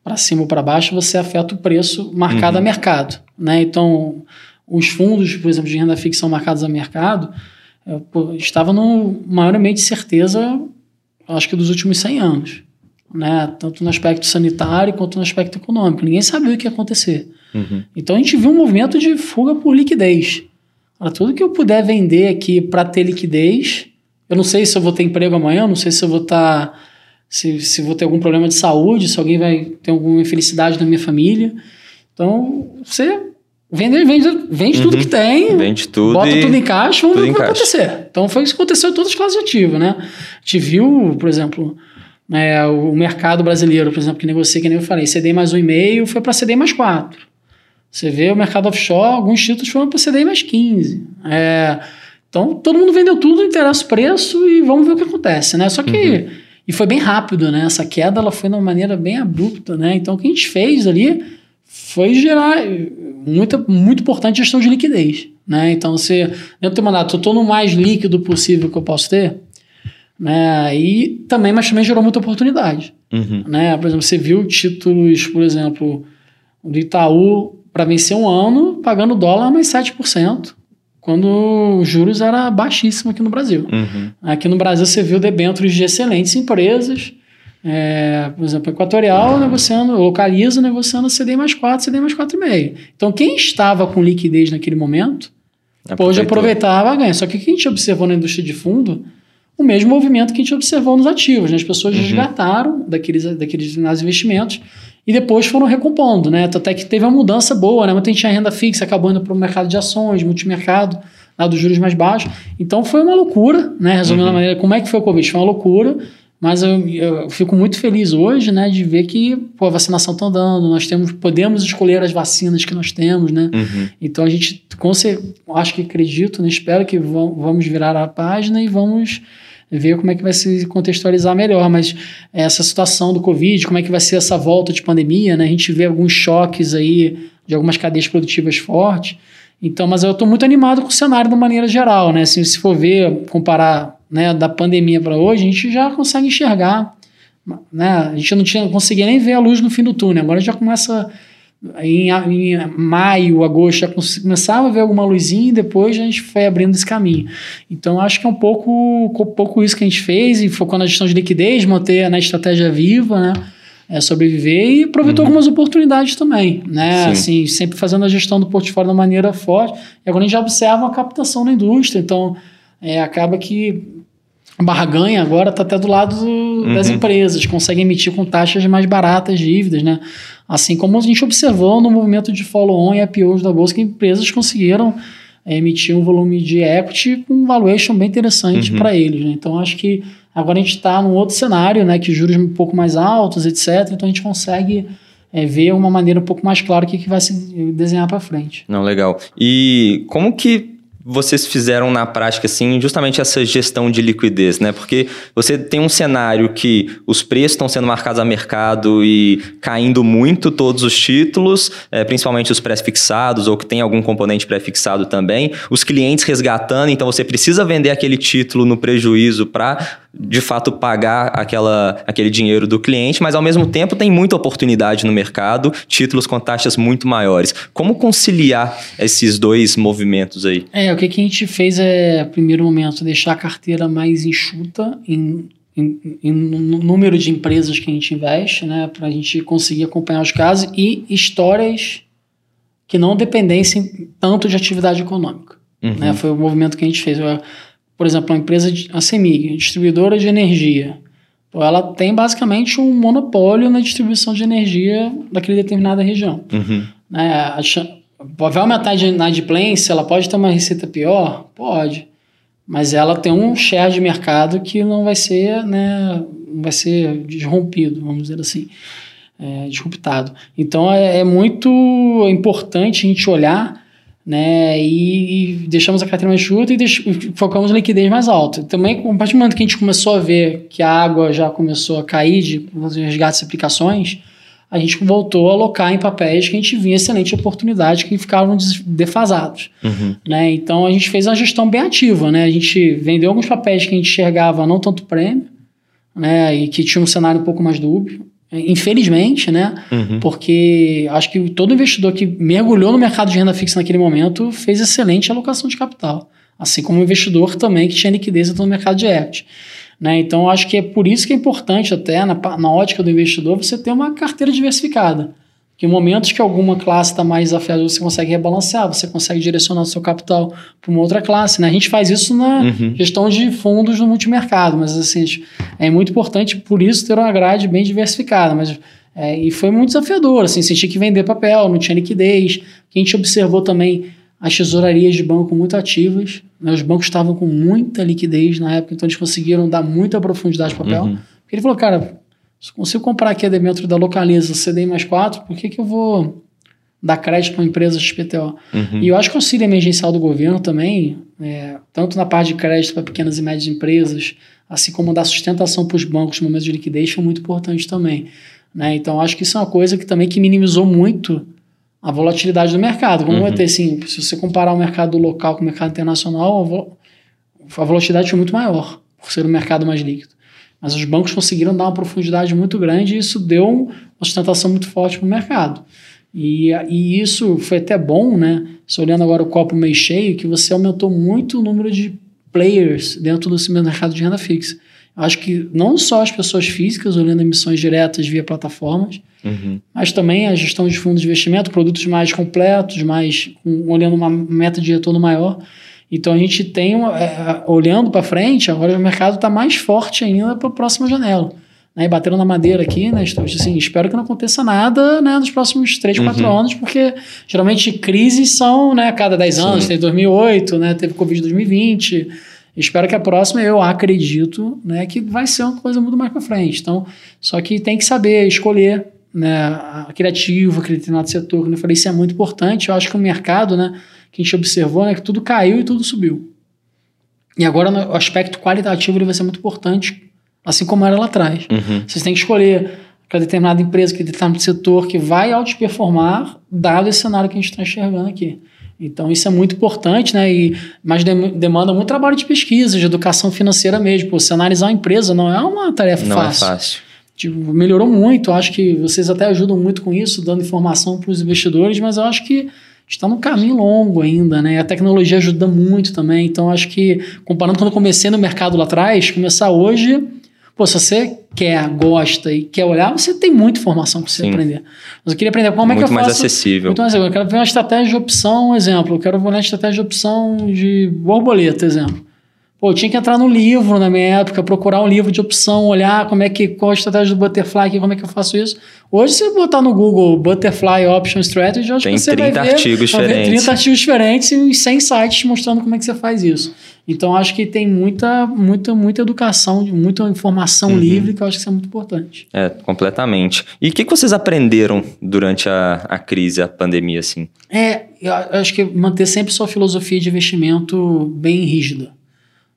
para cima ou para baixo, você afeta o preço marcado a mercado. Né? Então, os fundos, por exemplo, de renda fixa são marcados a mercado, pô, estava no maior aumento de certeza, acho que dos últimos 100 anos. Né? Tanto no aspecto sanitário quanto no aspecto econômico. Ninguém sabia o que ia acontecer. Uhum. Então a gente viu um movimento de fuga por liquidez. Para tudo que eu puder vender aqui para ter liquidez, eu não sei se eu vou ter emprego amanhã, eu não sei se eu vou estar. se, se vou ter algum problema de saúde, se alguém vai ter alguma infelicidade na minha família. Então, você vende, vende, vende tudo Uhum. que tem, Vende tudo bota tudo em caixa, vamos tudo ver o que vai acontecer. Então foi isso que aconteceu em todas as classes de ativo, né? A gente viu, por exemplo, né, o mercado brasileiro, por exemplo, que negocia, que nem eu falei, CDI mais 1,5 foi para CDI mais 4. Você vê o mercado offshore, alguns títulos foram para CDI mais 15. É, então todo mundo vendeu tudo, não interessa o preço e vamos ver o que acontece, né? Só que Uhum. e foi bem rápido, né? Essa queda ela foi de uma maneira bem abrupta, né? Então o que a gente fez ali foi gerar muita, muito importante gestão de liquidez, né? Então você dentro do mandato, eu estou no mais líquido possível que eu posso ter, né? E também, mas também gerou muita oportunidade, Uhum. né? Por exemplo, você viu títulos, por exemplo, do Itaú para vencer um ano pagando dólar mais 7%, quando os juros era baixíssimo aqui no Brasil. Uhum. Aqui no Brasil você viu debêntures de excelentes empresas, é, por exemplo, Equatorial negociando, Localiza negociando CDI mais 4, CDI mais 4,5. Então quem estava com liquidez naquele momento pôde Aproveitou. aproveitar a ganha. Só que o que a gente observou na indústria de fundo, o mesmo movimento que a gente observou nos ativos. Né? As pessoas Uhum. resgataram daqueles, daqueles investimentos e depois foram recompondo. Né? Até que teve uma mudança boa. Né? Muita gente tinha renda fixa, acabou indo para o mercado de ações, multimercado, lá dos juros mais baixos. Então foi uma loucura, né? resumindo Uhum. a maneira como é que foi o Covid. Foi uma loucura. Mas eu, eu, fico muito feliz hoje, né, de ver que pô, a vacinação está andando, nós temos, podemos escolher as vacinas que nós temos, né? Uhum. Então a gente, com certeza, acho que acredito, né, espero que vamos virar a página e vamos ver como é que vai se contextualizar melhor. Mas essa situação do Covid, como é que vai ser essa volta de pandemia, né? A gente vê alguns choques aí de algumas cadeias produtivas fortes. Então, mas eu estou muito animado com o cenário de maneira geral, né? Assim, se for ver, comparar né, da pandemia para hoje, a gente já consegue enxergar, né? A gente não tinha conseguia nem ver a luz no fim do túnel. Agora já começa em, em maio, agosto, já começava a ver alguma luzinha e depois a gente foi abrindo esse caminho. Então, acho que é um pouco, um pouco isso que a gente fez e focou na gestão de liquidez, manter a estratégia viva, né? É, sobreviver e aproveitou uhum. algumas oportunidades também, né? Sim. Assim, sempre fazendo a gestão do portfólio de maneira forte. E agora a gente já observa uma captação na indústria, então é, acaba que a barra ganha agora está até do lado do, uhum. das empresas, consegue emitir com taxas mais baratas dívidas, né? Assim como a gente observou no movimento de follow-on e IPOs da Bolsa, que empresas conseguiram é, emitir um volume de equity com um valuation bem interessante uhum. para eles. Né? Então, acho que agora a gente está num outro cenário, né, que juros um pouco mais altos, etc. Então, a gente consegue é, ver uma maneira um pouco mais clara o que, que vai se desenhar para frente. Não, legal. E como que vocês fizeram na prática assim justamente essa gestão de liquidez, né? Porque você tem um cenário que os preços estão sendo marcados a mercado e caindo muito todos os títulos, é, principalmente os pré-fixados ou que tem algum componente pré-fixado também, os clientes resgatando, então você precisa vender aquele título no prejuízo para de fato pagar aquela, aquele dinheiro do cliente, mas ao mesmo tempo tem muita oportunidade no mercado, títulos com taxas muito maiores. Como conciliar esses dois movimentos aí? É, o que, que a gente fez é, primeiro momento, deixar a carteira mais enxuta em, em, em número de empresas que a gente investe, né, para a gente conseguir acompanhar os casos e histórias que não dependessem tanto de atividade econômica. Uhum. Né, foi o movimento que a gente fez. Por exemplo, uma empresa, de, a CEMIG, distribuidora de energia, ela tem basicamente um monopólio na distribuição de energia daquela determinada região. Uhum. Né? A, vai aumentar a inadimplência, ela pode ter uma receita pior? Pode. Mas ela tem um share de mercado que não vai ser, né, vai ser desrompido, vamos dizer assim, é, disruptado. Então é, é muito importante a gente olhar né? E, e, deixamos a carteira mais chuta e focamos na liquidez mais alta. Também, a partir do momento que a gente começou a ver que a água já começou a cair de resgates e aplicações, a gente voltou a alocar em papéis que a gente via excelente oportunidade que ficavam defasados. Uhum. Né? Então a gente fez uma gestão bem ativa. Né? A gente vendeu alguns papéis que a gente enxergava não tanto prêmio né? e que tinha um cenário um pouco mais dúbio. Infelizmente, né? Uhum. Porque acho que todo investidor que mergulhou no mercado de renda fixa naquele momento fez excelente alocação de capital. Assim como o investidor também que tinha liquidez no mercado de equity. Né? Então, acho que é por isso que é importante, até na, na ótica do investidor, você ter uma carteira diversificada. Que em momentos que alguma classe está mais desafiadora, você consegue rebalancear, você consegue direcionar o seu capital para uma outra classe. Né? A gente faz isso na uhum. gestão de fundos no multimercado, mas assim, é muito importante, por isso, ter uma grade bem diversificada. Mas, é, e foi muito desafiador, assim, tinha que vender papel, não tinha liquidez. a gente observou também as tesourarias de banco muito ativas. Né? Os bancos estavam com muita liquidez na época, então eles conseguiram dar muita profundidade para papel. Uhum. Ele falou, cara, se consigo comprar aqui dentro da localiza CDI mais 4, por que, que eu vou dar crédito para uma empresa XPTO? Uhum. E eu acho que o auxílio emergencial do governo também, é, tanto na parte de crédito para pequenas e médias empresas, assim como dar sustentação para os bancos no momento de liquidez, foi muito importante também. Né? Então, acho que isso é uma coisa que também que minimizou muito a volatilidade do mercado. Como uhum. vai ter, assim, se você comparar o mercado local com o mercado internacional, a volatilidade foi muito maior, por ser um mercado mais líquido. Mas os bancos conseguiram dar uma profundidade muito grande e isso deu uma sustentação muito forte para o mercado. E, e isso foi até bom, né? Se olhando agora o copo meio cheio, que você aumentou muito o número de players dentro do mercado de renda fixa. Acho que não só as pessoas físicas olhando emissões diretas via plataformas, uhum. mas também a gestão de fundos de investimento, produtos mais completos, mais olhando uma meta de retorno maior. Então a gente tem, é, olhando para frente, agora o mercado está mais forte ainda para a próxima janela. Né, e batendo na madeira aqui, né? Assim, espero que não aconteça nada né, nos próximos 3, 4 uhum. anos, porque geralmente crises são né, a cada 10 anos, teve 2008, né, teve Covid 2020, Espero que a próxima, eu acredito, né, que vai ser uma coisa muito mais para frente. Então, só que tem que saber escolher né, a criativo, aquele determinado setor. Como eu falei, isso é muito importante. Eu acho que o mercado, né, que a gente observou, né, que tudo caiu e tudo subiu. E agora o aspecto qualitativo ele vai ser muito importante, assim como era lá atrás. Uhum. Vocês têm que escolher aquela determinada empresa, aquele determinado setor que vai outperformar, dado esse cenário que a gente está enxergando aqui. Então, isso é muito importante, né? E, mas demanda muito trabalho de pesquisa, de educação financeira mesmo. Pô, você analisar uma empresa não é uma tarefa não fácil. Não é fácil. Tipo, melhorou muito. Acho que vocês até ajudam muito com isso, dando informação para os investidores, mas eu acho que está num caminho longo ainda, né? A tecnologia ajuda muito também. Então, acho que, comparando quando eu comecei no mercado lá atrás, começar hoje Pô, se você quer, gosta e quer olhar, você tem muita informação para você Sim. aprender. Mas eu queria aprender como muito é que eu mais faço... Acessível. Muito mais acessível. Eu quero ver uma estratégia de opção, exemplo. Eu quero ver uma estratégia de opção de borboleta, exemplo. Pô, eu tinha que entrar no livro na minha época, procurar um livro de opção, olhar como é que, qual a estratégia do Butterfly, como é que eu faço isso. Hoje, se você botar no Google Butterfly Option Strategy, acho Tem que você 30 vai ver, artigos vai diferentes. Ver 30 artigos diferentes e 100 sites mostrando como é que você faz isso. Então, acho que tem muita, muita, muita educação, muita informação uhum. livre, que eu acho que isso é muito importante. É, completamente. E o que, que vocês aprenderam durante a, a crise, a pandemia, assim? É, eu acho que manter sempre sua filosofia de investimento bem rígida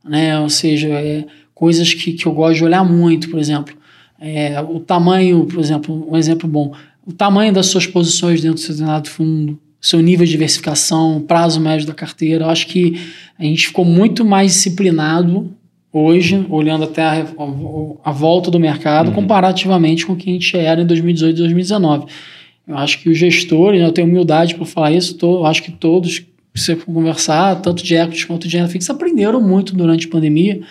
né? Ou seja, é, coisas que, que eu gosto de olhar muito, por exemplo. É, o tamanho, por exemplo, um exemplo bom, o tamanho das suas posições dentro do seu determinado fundo, seu nível de diversificação, prazo médio da carteira. Eu acho que a gente ficou muito mais disciplinado hoje, olhando até a, a, a volta do mercado, uhum. comparativamente com o que a gente era em 2018 e 2019. Eu acho que os gestores, eu tenho humildade para falar isso, tô, eu acho que todos você conversar, tanto de equities quanto de renda fixa, aprenderam muito durante a pandemia.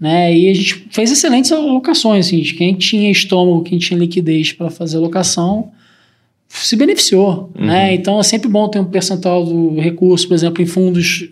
Né? E a gente fez excelentes alocações. Assim, quem tinha estômago, quem tinha liquidez para fazer alocação, se beneficiou. Uhum. Né? Então é sempre bom ter um percentual do recurso, por exemplo, em fundos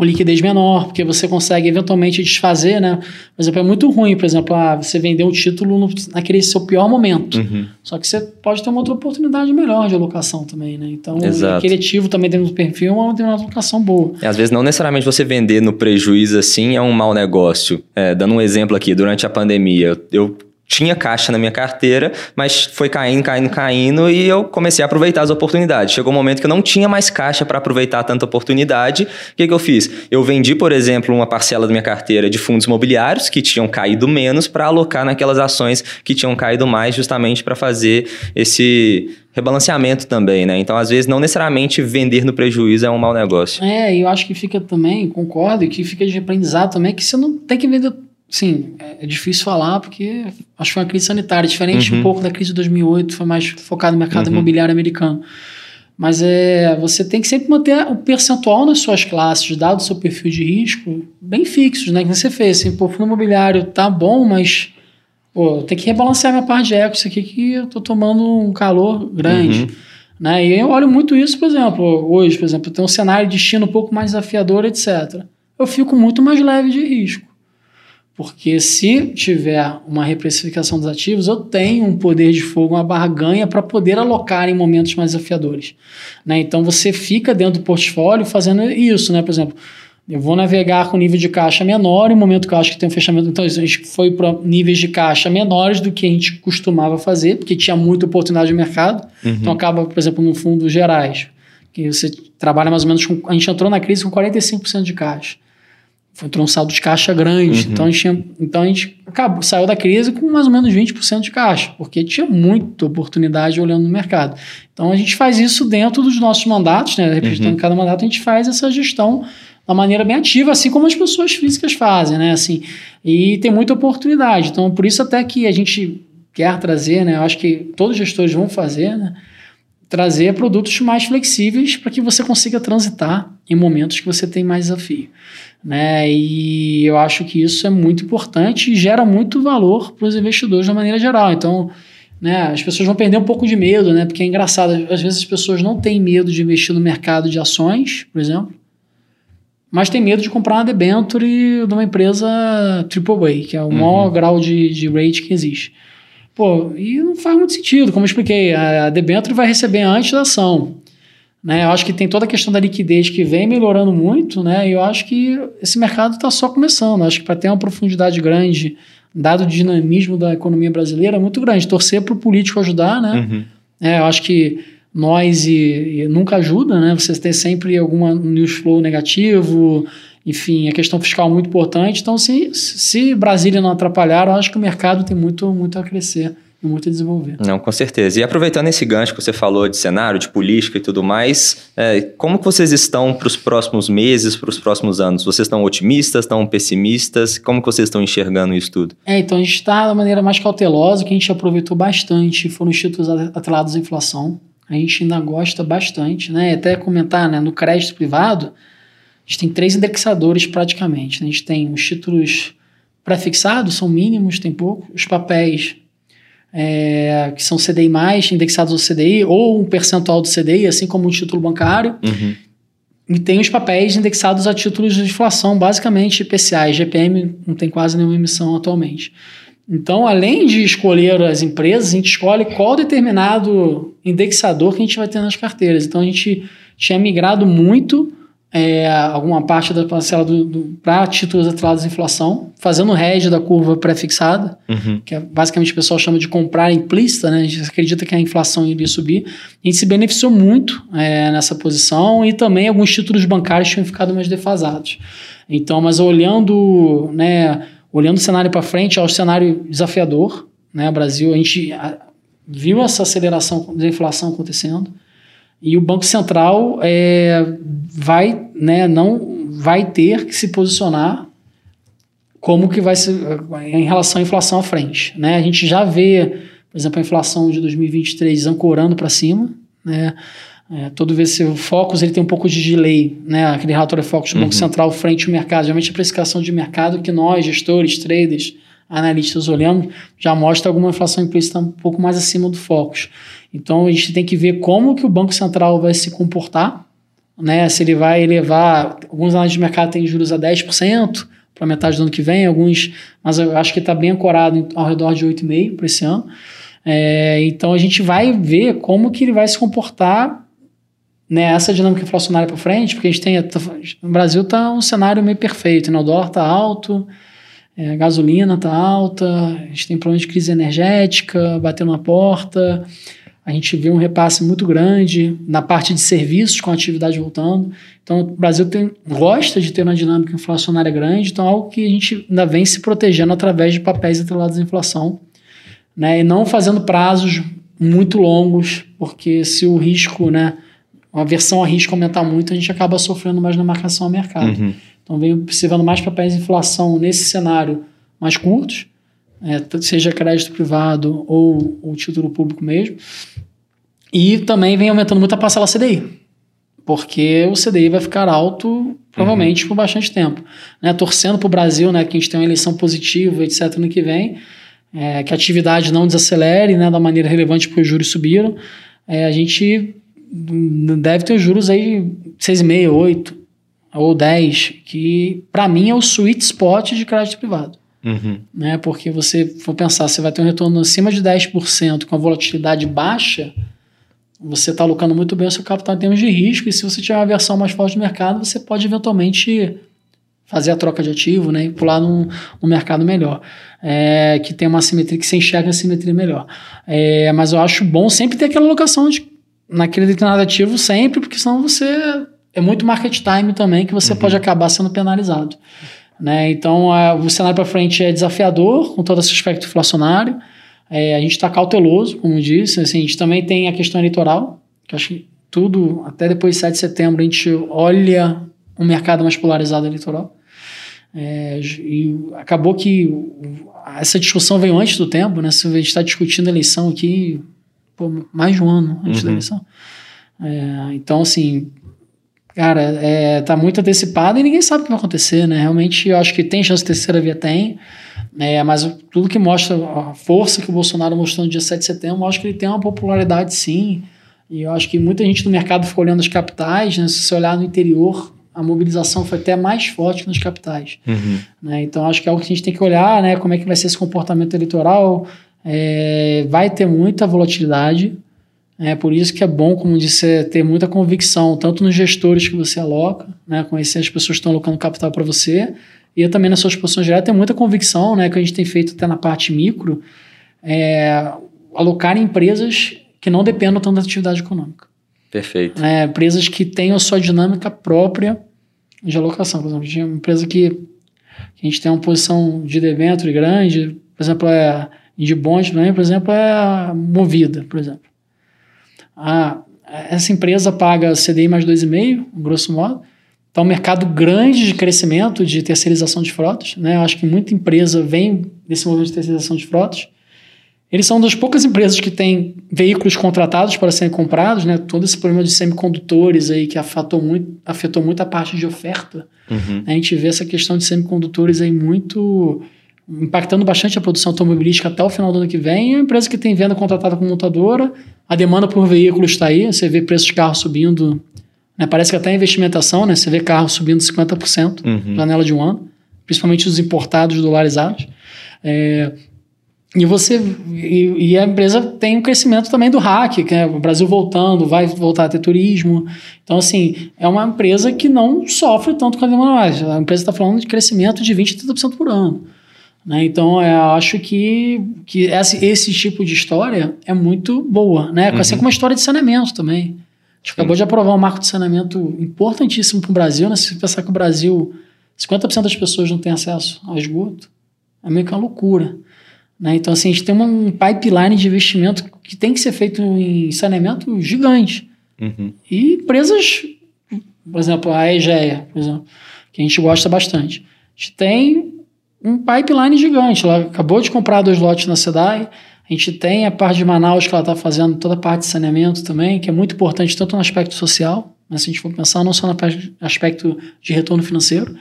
com liquidez menor, porque você consegue eventualmente desfazer, né? Por exemplo, é muito ruim, por exemplo, ah, você vender um título no, naquele seu pior momento. Uhum. Só que você pode ter uma outra oportunidade melhor de alocação também, né? Então, Exato. aquele ativo também dentro do perfil é uma determinada alocação boa. E às vezes não necessariamente você vender no prejuízo assim é um mau negócio. É, dando um exemplo aqui, durante a pandemia, eu tinha caixa na minha carteira, mas foi caindo, caindo, caindo e eu comecei a aproveitar as oportunidades. Chegou um momento que eu não tinha mais caixa para aproveitar tanta oportunidade. O que, que eu fiz? Eu vendi, por exemplo, uma parcela da minha carteira de fundos imobiliários que tinham caído menos para alocar naquelas ações que tinham caído mais, justamente para fazer esse rebalanceamento também, né? Então, às vezes, não necessariamente vender no prejuízo é um mau negócio. É, e eu acho que fica também, concordo, que fica de aprendizado também, que você não tem que vender Sim, é, é difícil falar porque acho que foi uma crise sanitária, diferente uhum. um pouco da crise de 2008, foi mais focado no mercado uhum. imobiliário americano. Mas é, você tem que sempre manter o percentual nas suas classes, dado o seu perfil de risco, bem fixos, né? Que você fez, assim, pô, fundo imobiliário tá bom, mas pô, tem que rebalancear minha parte de equity aqui que eu tô tomando um calor grande. Uhum. Né? E eu olho muito isso, por exemplo, hoje, por exemplo, tem um cenário de destino um pouco mais desafiador, etc. Eu fico muito mais leve de risco. Porque se tiver uma reprecificação dos ativos, eu tenho um poder de fogo, uma barganha para poder alocar em momentos mais desafiadores. Né? Então você fica dentro do portfólio fazendo isso, né? Por exemplo, eu vou navegar com nível de caixa menor, em momento que eu acho que tem um fechamento. Então, a gente foi para níveis de caixa menores do que a gente costumava fazer, porque tinha muita oportunidade de mercado. Uhum. Então, acaba, por exemplo, no fundo gerais, que você trabalha mais ou menos com. A gente entrou na crise com 45% de caixa entrou um saldo de caixa grande. Uhum. Então a gente, então a gente acabou, saiu da crise com mais ou menos 20% de caixa, porque tinha muita oportunidade olhando no mercado. Então a gente faz isso dentro dos nossos mandatos, né? Representando uhum. cada mandato, a gente faz essa gestão da maneira bem ativa, assim como as pessoas físicas fazem, né? Assim, e tem muita oportunidade. Então, por isso até que a gente quer trazer, né? Eu acho que todos os gestores vão fazer, né? Trazer produtos mais flexíveis para que você consiga transitar em momentos que você tem mais desafio né? E eu acho que isso é muito importante e gera muito valor para os investidores de maneira geral. Então, né, as pessoas vão perder um pouco de medo, né? Porque é engraçado, às vezes as pessoas não têm medo de investir no mercado de ações, por exemplo, mas tem medo de comprar uma debenture de uma empresa AAA, que é o uhum. maior grau de, de rate que existe. Pô, e não faz muito sentido, como eu expliquei, a, a debenture vai receber antes da ação. Né? Eu acho que tem toda a questão da liquidez que vem melhorando muito, né? E eu acho que esse mercado está só começando. Eu acho que para ter uma profundidade grande, dado o dinamismo da economia brasileira, é muito grande. Torcer para o político ajudar, né? Uhum. É, eu acho que nós e, e, nunca ajuda, né? Você tem sempre algum news flow negativo, enfim, a questão fiscal muito importante. Então, se, se Brasília não atrapalhar, eu acho que o mercado tem muito, muito a crescer muito a desenvolver. Não, com certeza. E aproveitando esse gancho que você falou de cenário, de política e tudo mais, é, como que vocês estão para os próximos meses, para os próximos anos? Vocês estão otimistas, estão pessimistas? Como que vocês estão enxergando isso tudo? É, então a gente está da maneira mais cautelosa, que a gente aproveitou bastante, foram os títulos atrelados à inflação. A gente ainda gosta bastante, né? Até comentar, né, no crédito privado, gente tem três indexadores praticamente. Né? A gente tem os títulos pré-fixados, são mínimos, tem pouco. Os papéis é, que são CDI, indexados ao CDI, ou um percentual do CDI, assim como um título bancário. Uhum. E tem os papéis indexados a títulos de inflação, basicamente IPCA e GPM não tem quase nenhuma emissão atualmente. Então, além de escolher as empresas, a gente escolhe qual determinado indexador que a gente vai ter nas carteiras. Então, a gente tinha migrado muito é, alguma parte da parcela para títulos atrelados à inflação, fazendo o hedge da curva pré-fixada, uhum. que é, basicamente o pessoal chama de comprar implícita, né? a gente acredita que a inflação iria subir. A gente se beneficiou muito é, nessa posição e também alguns títulos bancários tinham ficado mais defasados. Então, mas olhando, né, olhando o cenário para frente, é um cenário desafiador. Né? O Brasil, a gente viu essa aceleração da inflação acontecendo. E o Banco Central é, vai, né, não vai ter que se posicionar como que vai ser em relação à inflação à frente. Né? A gente já vê, por exemplo, a inflação de 2023 ancorando para cima. Né? É, todo vez que o Focus ele tem um pouco de delay, né? aquele relatório Focus do uhum. Banco Central frente ao mercado. Geralmente a precificação de mercado que nós, gestores, traders, analistas olhamos, já mostra alguma inflação implícita um pouco mais acima do Focus. Então a gente tem que ver como que o Banco Central vai se comportar, né? Se ele vai elevar, alguns analistas de mercado têm juros a 10% para metade do ano que vem, alguns, mas eu acho que está bem ancorado ao redor de 8,5% para esse ano. É, então a gente vai ver como que ele vai se comportar nessa dinâmica inflacionária para frente, porque a gente tem. O Brasil está um cenário meio perfeito, né? O dólar está alto, é, a gasolina está alta, a gente tem problemas de crise energética batendo na porta a gente vê um repasse muito grande na parte de serviços com a atividade voltando. Então, o Brasil tem, gosta de ter uma dinâmica inflacionária grande, então é algo que a gente ainda vem se protegendo através de papéis atrelados à inflação, né? e não fazendo prazos muito longos, porque se o risco, né, a versão a risco aumentar muito, a gente acaba sofrendo mais na marcação ao mercado. Uhum. Então, vem observando mais papéis de inflação nesse cenário mais curtos, é, seja crédito privado ou o título público mesmo. E também vem aumentando muito a parcela CDI, porque o CDI vai ficar alto provavelmente uhum. por bastante tempo. Né? Torcendo para o Brasil, né, que a gente tem uma eleição positiva, etc., no que vem, é, que a atividade não desacelere né, da maneira relevante porque os juros subiram, é, a gente deve ter juros aí 6,5, 8 ou 10, que para mim é o sweet spot de crédito privado. Uhum. Né? Porque você for pensar, você vai ter um retorno acima de 10% com a volatilidade baixa, você está alocando muito bem o seu capital em termos de risco, e se você tiver uma versão mais forte do mercado, você pode eventualmente fazer a troca de ativo né, e pular num, num mercado melhor, é, que tem uma simetria, que você enxerga a simetria melhor. É, mas eu acho bom sempre ter aquela alocação de, naquele determinado ativo, sempre, porque senão você. É muito market time também, que você uhum. pode acabar sendo penalizado. Né? Então, a, o cenário para frente é desafiador, com todo esse aspecto inflacionário. É, a gente está cauteloso, como disse. Assim, a gente também tem a questão eleitoral, que acho que tudo, até depois de 7 de setembro, a gente olha um mercado mais polarizado eleitoral. É, e acabou que essa discussão veio antes do tempo, né? A gente está discutindo a eleição aqui pô, mais de um ano antes uhum. da eleição. É, então, assim, Cara, é, tá muito antecipado e ninguém sabe o que vai acontecer, né? Realmente, eu acho que tem chance de terceira via, tem. É, mas tudo que mostra a força que o Bolsonaro mostrou no dia 7 de setembro, eu acho que ele tem uma popularidade sim. E eu acho que muita gente no mercado ficou olhando as capitais, né? Se você olhar no interior, a mobilização foi até mais forte que nas capitais. Uhum. Né? Então, acho que é algo que a gente tem que olhar, né? Como é que vai ser esse comportamento eleitoral. É, vai ter muita volatilidade. É por isso que é bom, como disse, ter muita convicção, tanto nos gestores que você aloca, né, conhecer as pessoas que estão alocando capital para você, e também nas suas posições diretas, ter muita convicção, né, que a gente tem feito até na parte micro, é, alocar em empresas que não dependam tanto da atividade econômica. Perfeito. É, empresas que tenham a sua dinâmica própria de alocação. Por exemplo, a uma empresa que, que, a gente tem uma posição de debênture grande, por exemplo, é de bons, por exemplo, é a Movida, por exemplo. A, essa empresa paga CDI mais 2,5, grosso modo. Então, um mercado grande de crescimento de terceirização de frotas. Né? Eu acho que muita empresa vem desse movimento de terceirização de frotas. Eles são das poucas empresas que têm veículos contratados para serem comprados, né? Todo esse problema de semicondutores aí que afetou muito, afetou muito a parte de oferta. Uhum. A gente vê essa questão de semicondutores aí muito impactando bastante a produção automobilística até o final do ano que vem. É uma empresa que tem venda contratada com montadora, a demanda por veículos está aí, você vê preços de carro subindo, né? parece que até a investimentação, né? você vê carro subindo 50% uhum. janela de um ano, principalmente os importados dolarizados. É, e você e, e, a empresa tem um crescimento também do hack, que é o Brasil voltando, vai voltar a ter turismo. Então, assim, é uma empresa que não sofre tanto com a demanda. A empresa está falando de crescimento de 20% a 30% por ano. Né? Então, é, eu acho que, que esse, esse tipo de história é muito boa, né? Assim uhum. como a história de saneamento também. A gente acabou de aprovar um marco de saneamento importantíssimo para o Brasil, né? Se você pensar que o Brasil, 50% das pessoas não têm acesso a esgoto, é meio que uma loucura. Né? Então, assim, a gente tem um pipeline de investimento que tem que ser feito em saneamento gigante. Uhum. E empresas, por exemplo, a Egea, por exemplo, que a gente gosta bastante. A gente tem um pipeline gigante. Ela acabou de comprar dois lotes na SEDAI. A gente tem a parte de Manaus que ela está fazendo toda a parte de saneamento também, que é muito importante tanto no aspecto social, mas se a gente for pensar não só no aspecto de retorno financeiro,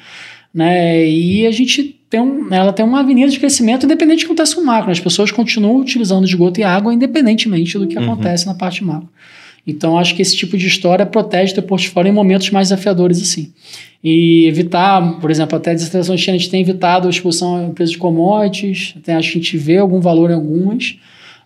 né? E a gente tem um, ela tem uma avenida de crescimento independente do que acontece no macro. Né? As pessoas continuam utilizando esgoto e água independentemente do que uhum. acontece na parte macro. Então, acho que esse tipo de história protege teu portfólio em momentos mais desafiadores assim. E evitar, por exemplo, até a desaceleração de China, a gente tem evitado a exposição a empresas de commodities, até acho que a gente vê algum valor em algumas,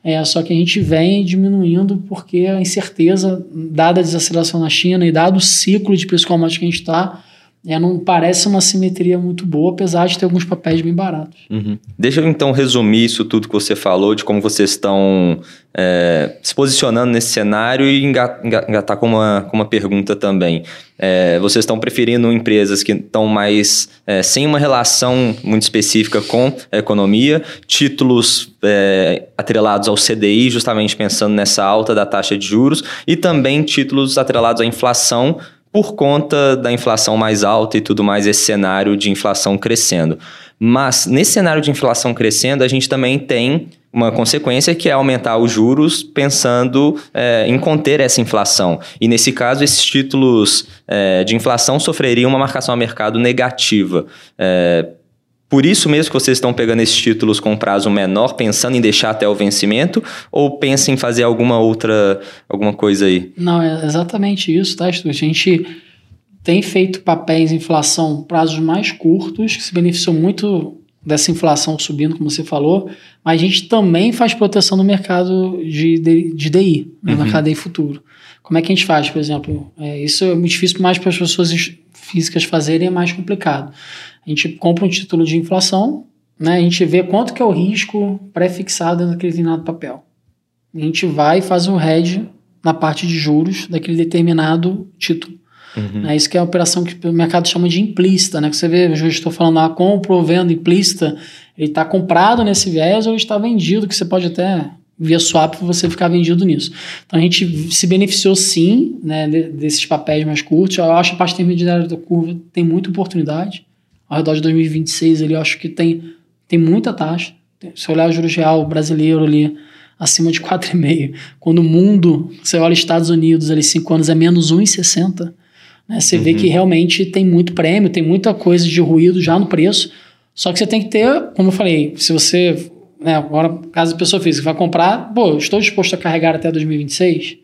é, só que a gente vem diminuindo porque a incerteza, dada a desaceleração na China e dado o ciclo de preço commodities que a gente está, é, não parece uma simetria muito boa, apesar de ter alguns papéis bem baratos. Uhum. Deixa eu então resumir isso tudo que você falou, de como vocês estão é, se posicionando nesse cenário e engatar com uma, com uma pergunta também. É, vocês estão preferindo empresas que estão mais é, sem uma relação muito específica com a economia, títulos é, atrelados ao CDI, justamente pensando nessa alta da taxa de juros, e também títulos atrelados à inflação, por conta da inflação mais alta e tudo mais, esse cenário de inflação crescendo. Mas nesse cenário de inflação crescendo, a gente também tem uma consequência que é aumentar os juros pensando é, em conter essa inflação. E nesse caso, esses títulos é, de inflação sofreriam uma marcação a mercado negativa. É, por isso mesmo que vocês estão pegando esses títulos com prazo menor, pensando em deixar até o vencimento, ou pensam em fazer alguma outra alguma coisa aí? Não, é exatamente isso, tá, Stuart? A gente tem feito papéis inflação prazos mais curtos, que se beneficiam muito dessa inflação subindo, como você falou, mas a gente também faz proteção no mercado de, de, de DI, no uhum. mercado DI futuro. Como é que a gente faz, por exemplo? É, isso é muito difícil mais para as pessoas físicas fazerem, é mais complicado. A gente compra um título de inflação, né? A gente vê quanto que é o risco pré-fixado naquele determinado papel. A gente vai e faz um hedge na parte de juros daquele determinado título. Uhum. É isso que é a operação que o mercado chama de implícita, né? Que você vê, eu estou falando, a ah, compra ou venda implícita, ele está comprado nesse viés ou está vendido, que você pode até via swap você ficar vendido nisso. Então a gente se beneficiou sim né, desses papéis mais curtos. Eu acho que a parte intermediária da curva tem muita oportunidade ao redor de 2026 ali, eu acho que tem, tem muita taxa. Se olhar o juros real brasileiro ali, acima de 4,5. Quando o mundo, você olha Estados Unidos ali, 5 anos é menos 1,60, né? Você uhum. vê que realmente tem muito prêmio, tem muita coisa de ruído já no preço. Só que você tem que ter, como eu falei, se você, né, agora, caso a pessoa física vai comprar, pô, estou disposto a carregar até 2026,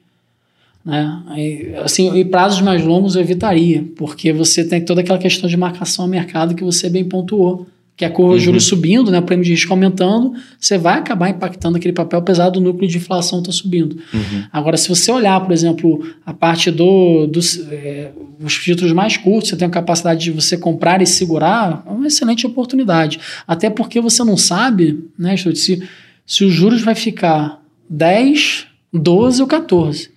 né? E, assim, e prazos mais longos eu evitaria, porque você tem toda aquela questão de marcação a mercado que você bem pontuou, que a curva de juros uhum. subindo, né, o prêmio de risco aumentando, você vai acabar impactando aquele papel, apesar do núcleo de inflação estar tá subindo. Uhum. Agora, se você olhar, por exemplo, a parte do, dos é, os títulos mais curtos, você tem a capacidade de você comprar e segurar, é uma excelente oportunidade. Até porque você não sabe, né, se, se os juros vai ficar 10, 12 ou 14.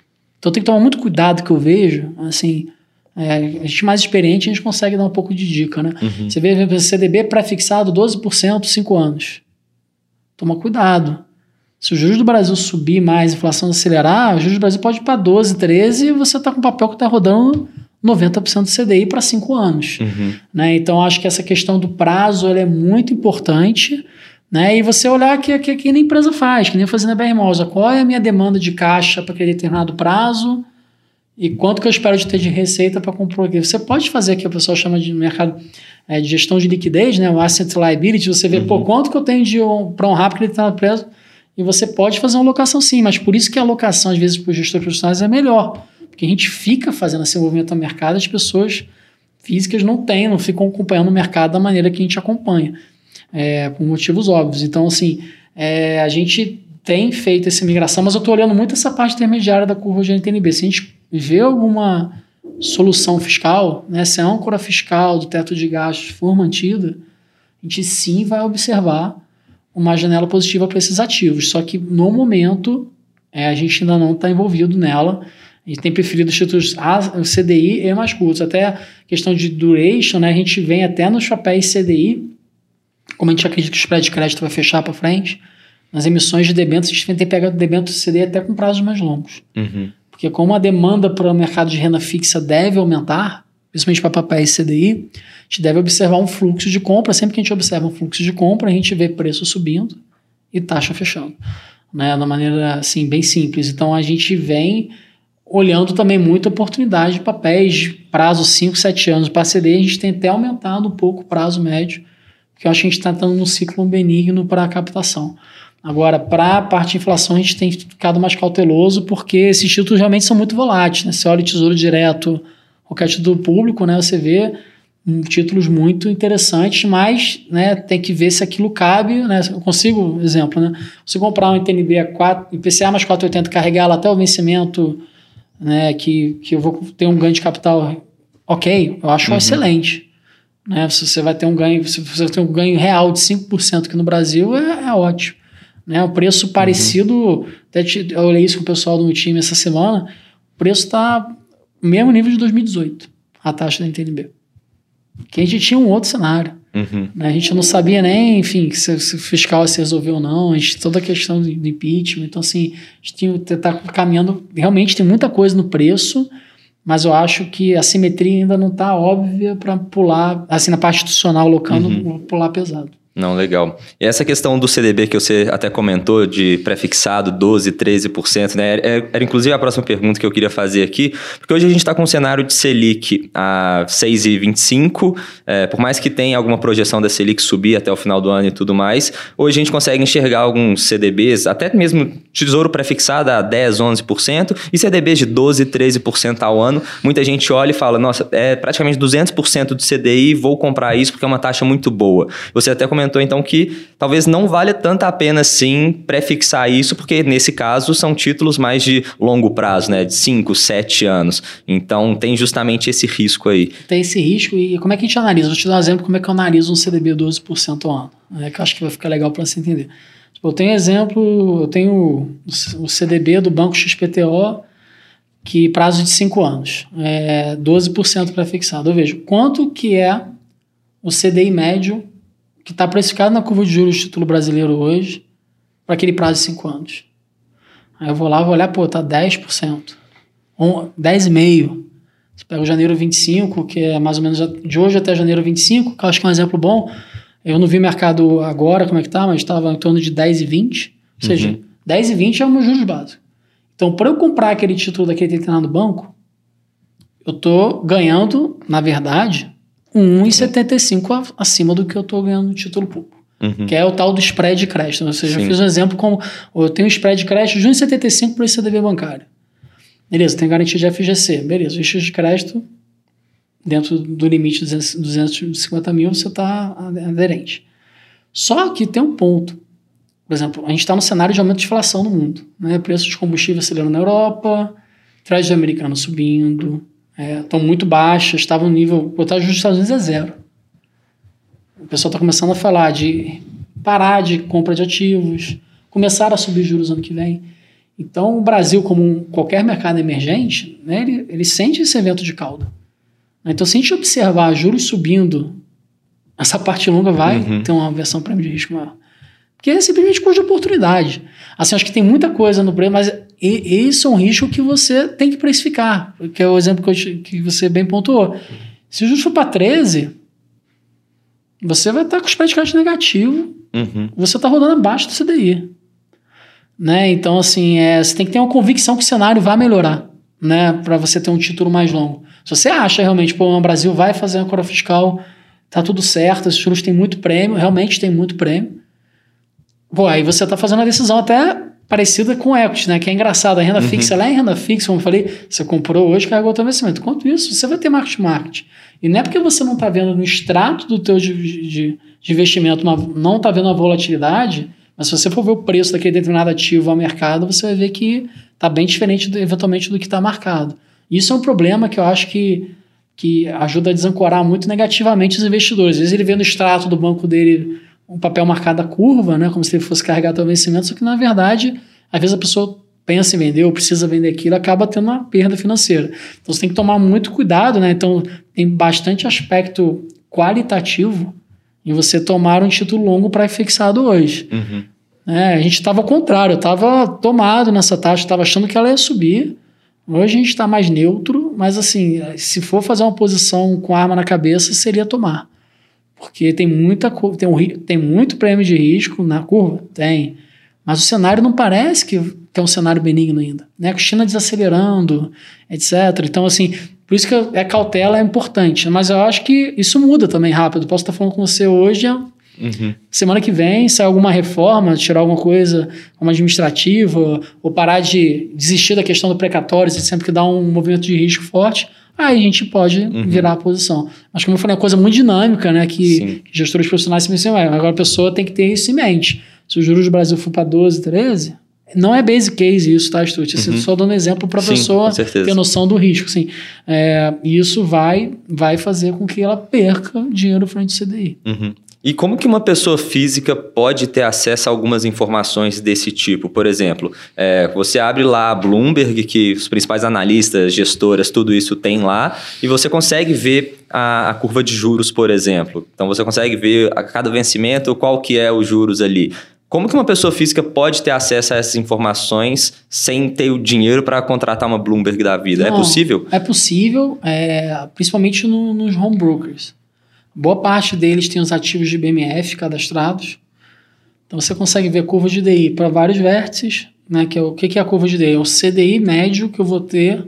Então tem que tomar muito cuidado que eu vejo, assim, é, a gente mais experiente, a gente consegue dar um pouco de dica, né? Uhum. Você vê o CDB pré-fixado 12%, 5 anos. Toma cuidado. Se o juros do Brasil subir mais, a inflação acelerar, o juros do Brasil pode ir para 12, 13 e você está com um papel que está rodando 90% do CDI para 5 anos. Uhum. Né? Então, acho que essa questão do prazo é muito importante. Né? E você olhar que, que, que a empresa faz, que nem fazendo a BR qual é a minha demanda de caixa para aquele determinado prazo, e quanto que eu espero de ter de receita para comprar aqui. Você pode fazer aqui, o pessoal chama de mercado é, de gestão de liquidez, né? o asset liability, você vê, uhum. pô, quanto que eu tenho de um, para honrar porque ele está preso, e você pode fazer uma alocação sim, mas por isso que a alocação, às vezes, para os gestores profissionais é melhor, porque a gente fica fazendo esse movimento no mercado, as pessoas físicas não têm, não ficam acompanhando o mercado da maneira que a gente acompanha, é, por motivos óbvios. Então, assim, é, a gente tem feito essa migração, mas eu estou olhando muito essa parte intermediária da curva de NTNB. Se a gente vê alguma solução fiscal, né, se a âncora fiscal do teto de gastos for mantida, a gente sim vai observar uma janela positiva para esses ativos. Só que no momento é, a gente ainda não está envolvido nela. A gente tem preferido os títulos A, CDI e mais curtos. Até questão de duration, né, a gente vem até nos papéis CDI, como a gente acredita que o spread de crédito vai fechar para frente, nas emissões de debêntures, a gente tem pegado debêntures CDI até com prazos mais longos. Uhum. Porque como a demanda para o mercado de renda fixa deve aumentar, principalmente para papéis CDI, a gente deve observar um fluxo de compra. Sempre que a gente observa um fluxo de compra, a gente vê preço subindo e taxa fechando. Né? Da maneira assim, bem simples. Então a gente vem olhando também muita oportunidade de papéis de prazo 5, 7 anos. Para CDI, a gente tem até aumentado um pouco o prazo médio, porque eu acho que a gente está entrando num ciclo benigno para a captação. Agora, para a parte de inflação, a gente tem ficado mais cauteloso, porque esses títulos realmente são muito voláteis. Né? Você olha o Tesouro Direto, qualquer título público, né? você vê um, títulos muito interessantes, mas né, tem que ver se aquilo cabe. Né? Eu consigo, exemplo, né? se comprar um ITNB a 4, IPCA mais 4,80, carregar ela até o vencimento, né, que, que eu vou ter um ganho de capital, ok, eu acho uhum. excelente. Né? Se você vai ter um ganho, se você tem um ganho real de 5% aqui no Brasil, é, é ótimo. Né? O preço parecido, uhum. até eu olhei isso com o pessoal do meu time essa semana, o preço está no mesmo nível de 2018, a taxa da NTNB. Que a gente tinha um outro cenário. Uhum. Né? A gente não sabia nem, enfim, se, se o fiscal se resolveu ou não, a gente, toda a questão do, do impeachment. Então, assim, a gente está caminhando. Realmente tem muita coisa no preço, mas eu acho que a simetria ainda não está óbvia para pular, assim, na parte institucional, locando, uhum. pular pesado. Não, legal. E essa questão do CDB que você até comentou, de prefixado 12%, 13%, né? Era, era, inclusive a próxima pergunta que eu queria fazer aqui, porque hoje a gente está com um cenário de Selic a 6,25%, é, por mais que tenha alguma projeção da Selic subir até o final do ano e tudo mais, hoje a gente consegue enxergar alguns CDBs, até mesmo tesouro prefixado a 10%, 11%, e CDBs de 12%, 13% ao ano. Muita gente olha e fala, nossa, é praticamente 200% do CDI, vou comprar isso porque é uma taxa muito boa. Você até comentou comentou então que talvez não valha tanto a pena sim prefixar isso, porque nesse caso são títulos mais de longo prazo, né? De 5, 7 anos. Então tem justamente esse risco aí. Tem esse risco e como é que a gente analisa? Vou te dar um exemplo como é que eu analiso um CDB 12% ao ano. É que eu acho que vai ficar legal para você entender. Eu tenho exemplo, eu tenho o CDB do Banco XPTO, que prazo de 5 anos, é 12% prefixado. Eu vejo quanto que é o CDI médio que está precificado na curva de juros do título brasileiro hoje, para aquele prazo de 5 anos. Aí eu vou lá, vou olhar, pô, tá 10%, 10,5%. Você pega o janeiro 25, que é mais ou menos de hoje até janeiro 25, que eu acho que é um exemplo bom. Eu não vi mercado agora, como é que tá, mas estava em torno de 10,20. Ou seja, uhum. 10,20 é o meu juros básico. Então, para eu comprar aquele título daquele determinado banco, eu estou ganhando, na verdade, 1,75 acima do que eu estou ganhando no título público. Uhum. Que é o tal do spread de crédito. Ou seja, Sim. eu fiz um exemplo como eu tenho um spread de crédito de 1,75 para esse CDB bancário. Beleza, tem garantia de FGC. Beleza, o de crédito, dentro do limite de 250 mil, você está aderente. Só que tem um ponto. Por exemplo, a gente está no cenário de aumento de inflação no mundo. Né? Preços de combustível acelerando na Europa, crédito americano subindo, estão é, muito baixas, estavam no nível. O taxa dos Estados Unidos é zero. O pessoal está começando a falar de parar de compra de ativos, começar a subir juros ano que vem. Então, o Brasil, como um, qualquer mercado emergente, né, ele, ele sente esse evento de cauda. Então, se a gente observar juros subindo, essa parte longa vai uhum. ter uma versão prêmio de risco maior. Porque é simplesmente custo de oportunidade. Assim, acho que tem muita coisa no prêmio, mas isso é um risco que você tem que precificar, que é o exemplo que, eu, que você bem pontuou. Se o juros for para 13, você vai estar com os predicados negativos, uhum. você está rodando abaixo do CDI. Né? Então, assim, é, você tem que ter uma convicção que o cenário vai melhorar, né? Para você ter um título mais longo. Se você acha realmente, pô, o Brasil vai fazer uma cora fiscal, tá tudo certo, esses juros têm muito prêmio, realmente tem muito prêmio, Pô, aí você está fazendo uma decisão até parecida com equity, né? Que é engraçado. A renda uhum. fixa, ela é renda fixa, como eu falei, você comprou hoje, carregou o teu vencimento. Quanto isso, você vai ter market market. E não é porque você não está vendo no extrato do teu de, de, de investimento, uma, não está vendo a volatilidade, mas se você for ver o preço daquele determinado ativo ao mercado, você vai ver que está bem diferente, do, eventualmente, do que está marcado. Isso é um problema que eu acho que, que ajuda a desancorar muito negativamente os investidores. Às vezes ele vê no extrato do banco dele um papel marcado a curva, né, como se ele fosse carregar o vencimento, só que na verdade, às vezes a pessoa pensa em vender ou precisa vender aquilo, acaba tendo uma perda financeira. Então você tem que tomar muito cuidado, né? Então tem bastante aspecto qualitativo em você tomar um título longo para fixado hoje. Uhum. É, a gente estava ao contrário, estava tomado nessa taxa, estava achando que ela ia subir. Hoje a gente está mais neutro, mas assim, se for fazer uma posição com arma na cabeça, seria tomar. Porque tem muita tem, um, tem muito prêmio de risco na curva? Tem. Mas o cenário não parece que, que é um cenário benigno ainda. Né? A China desacelerando, etc. Então, assim, por isso que a cautela é importante. Mas eu acho que isso muda também rápido. Posso estar falando com você hoje, Uhum. Semana que vem, sai alguma reforma, tirar alguma coisa como administrativa, ou parar de desistir da questão do precatório, sempre que dá um movimento de risco forte, aí a gente pode uhum. virar a posição. Mas como eu falei, é uma coisa muito dinâmica, né? Que, que gestores profissionais se pensam, agora a pessoa tem que ter isso em mente. Se o juros do Brasil for para 12, 13, não é base case isso, tá, Stut? Uhum. Só dando exemplo para a pessoa ter noção do risco. Assim, é, isso vai, vai fazer com que ela perca dinheiro frente ao CDI. Uhum. E como que uma pessoa física pode ter acesso a algumas informações desse tipo? Por exemplo, é, você abre lá a Bloomberg, que os principais analistas, gestoras, tudo isso tem lá, e você consegue ver a, a, curva de juros, por exemplo. Então você consegue ver a cada vencimento qual que é os juros ali. Como que uma pessoa física pode ter acesso a essas informações sem ter o dinheiro para contratar uma Bloomberg da vida? É Não, é possível? É possível, é, principalmente no, nos home brokers. Boa parte deles tem os ativos de BMF cadastrados. Então você consegue ver curva de DI para vários vértices. Né, que é, o que é a curva de DI? É o CDI médio que eu vou ter.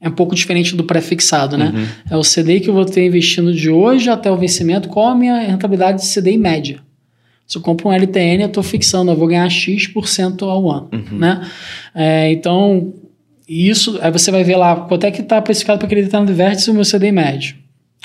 É um pouco diferente do pré-fixado, né? Uhum. É o CDI que eu vou ter investindo de hoje até o vencimento. Qual a minha rentabilidade de CDI média? Se eu compro um LTN, eu estou fixando, eu vou ganhar X% ao ano. Uhum. Né? É, então, isso, aí você vai ver lá quanto é que está precificado para aquele determinado vértice o meu CDI médio.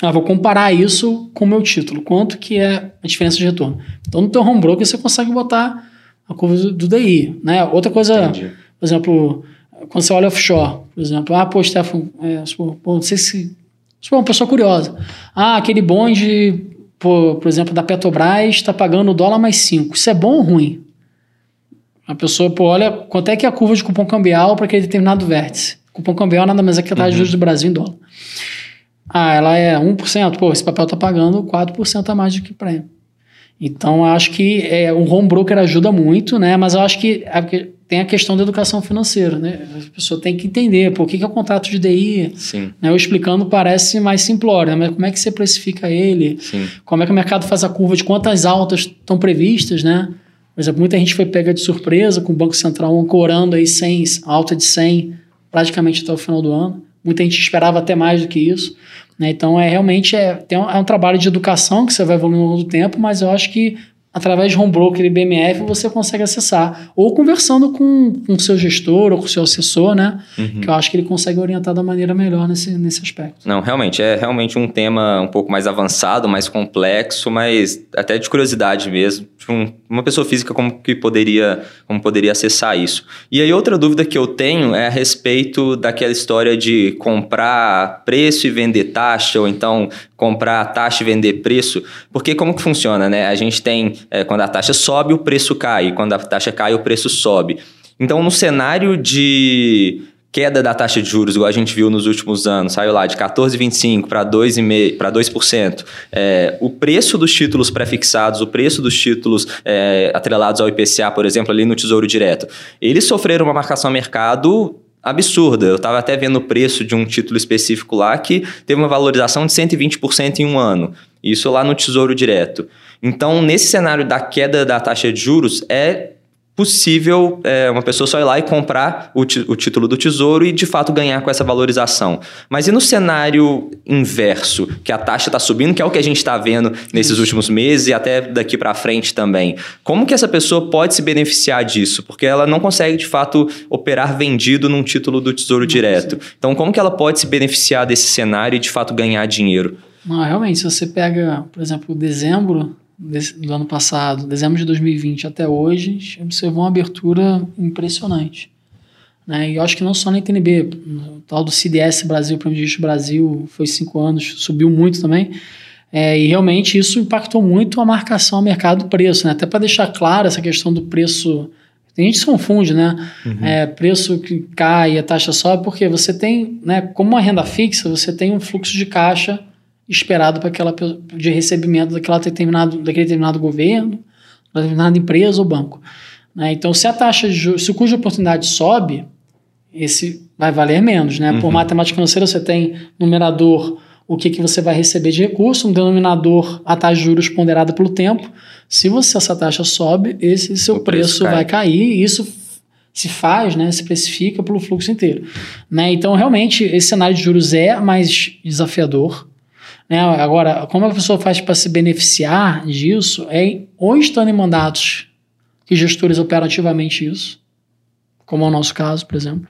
Ah, vou comparar isso com o meu título. Quanto que é a diferença de retorno? Então, no teu home broker, você consegue botar a curva do, DI. Né? Outra coisa, Entendi. por exemplo, quando você olha offshore, por exemplo, ah, pô, Stefan, é, não sei se... Supor, uma pessoa curiosa. Ah, aquele bonde, por, por exemplo, da Petrobras está pagando dólar mais 5. Isso é bom ou ruim? A pessoa, pô, olha quanto é que é a curva de cupom cambial para aquele determinado vértice. Cupom cambial nada mais é que a taxa de uhum. juros do Brasil em dólar. Ah, ela é 1%, pô, esse papel está pagando 4% a mais do que prêmio. Então, eu acho que é, o home broker ajuda muito, né? Mas eu acho que tem a questão da educação financeira, né? A pessoa tem que entender por que, que é o contrato de DI. Sim. Né? Eu explicando parece mais simplório, né? mas como é que você precifica ele? Sim. Como é que o mercado faz a curva de quantas altas estão previstas, né? Por exemplo, muita gente foi pega de surpresa com o Banco Central ancorando aí 100, alta de 100 praticamente até o final do ano. Muita gente esperava até mais do que isso. Né? Então, é realmente é, tem um, é um trabalho de educação que você vai evoluindo ao longo do tempo, mas eu acho que através de home broker e BMF você consegue acessar. Ou conversando com o seu gestor ou com o seu assessor, né? Uhum. Que eu acho que ele consegue orientar da maneira melhor nesse, nesse aspecto. Não, realmente, é realmente um tema um pouco mais avançado, mais complexo, mas até de curiosidade mesmo. Tipo, um, uma pessoa física como que poderia, como poderia acessar isso. E aí outra dúvida que eu tenho é a respeito daquela história de comprar preço e vender taxa, ou então comprar taxa e vender preço, porque como que funciona, né? A gente tem é, quando a taxa sobe, o preço cai. Quando a taxa cai, o preço sobe. Então, no cenário de queda da taxa de juros, igual a gente viu nos últimos anos, saiu lá de 14,25% para 2,5%, para 2%. É, o preço dos títulos pré-fixados, o preço dos títulos é, atrelados ao IPCA, por exemplo, ali no Tesouro Direto, eles sofreram uma marcação a mercado absurda. Eu estava até vendo o preço de um título específico lá que teve uma valorização de 120% em um ano. Isso lá no Tesouro Direto. Então, nesse cenário da queda da taxa de juros, é possível é, uma pessoa só ir lá e comprar o, o, título do tesouro e de fato ganhar com essa valorização. Mas e no cenário inverso, que a taxa está subindo, que é o que a gente está vendo nesses Isso. últimos meses e até daqui para frente também? Como que essa pessoa pode se beneficiar disso? Porque ela não consegue de fato operar vendido num título do tesouro direto. Então, como que ela pode se beneficiar desse cenário e de fato ganhar dinheiro? Não, realmente, se você pega, por exemplo, dezembro do ano passado, dezembro de 2020 até hoje, a gente observou uma abertura impressionante. Né? E eu acho que não só na ITNB, o tal do CDS Brasil, Prêmio de Brasil, foi cinco anos, subiu muito também. É, e realmente isso impactou muito a marcação ao mercado do preço, né? Até para deixar claro essa questão do preço. Tem gente que se confunde, né? Uhum. É, preço que cai, a taxa sobe, porque você tem, né? Como uma renda fixa, você tem um fluxo de caixa esperado para aquela de recebimento daquela determinado, daquele determinado governo, determinada empresa ou banco. Né? Então, se a taxa de juros, se o custo de oportunidade sobe, esse vai valer menos. Né? Uhum. Por matemática financeira, você tem numerador o que, que você vai receber de recurso, um denominador a taxa de juros ponderada pelo tempo. Se você essa taxa sobe, esse seu preço, preço vai cair e isso se faz, né, se precifica pelo fluxo inteiro. Né? Então, realmente, esse cenário de juros é mais desafiador. Né? Agora, como a pessoa faz para se beneficiar disso é ou estando em mandatos que gestores operam ativamente isso, como é o nosso caso, por exemplo,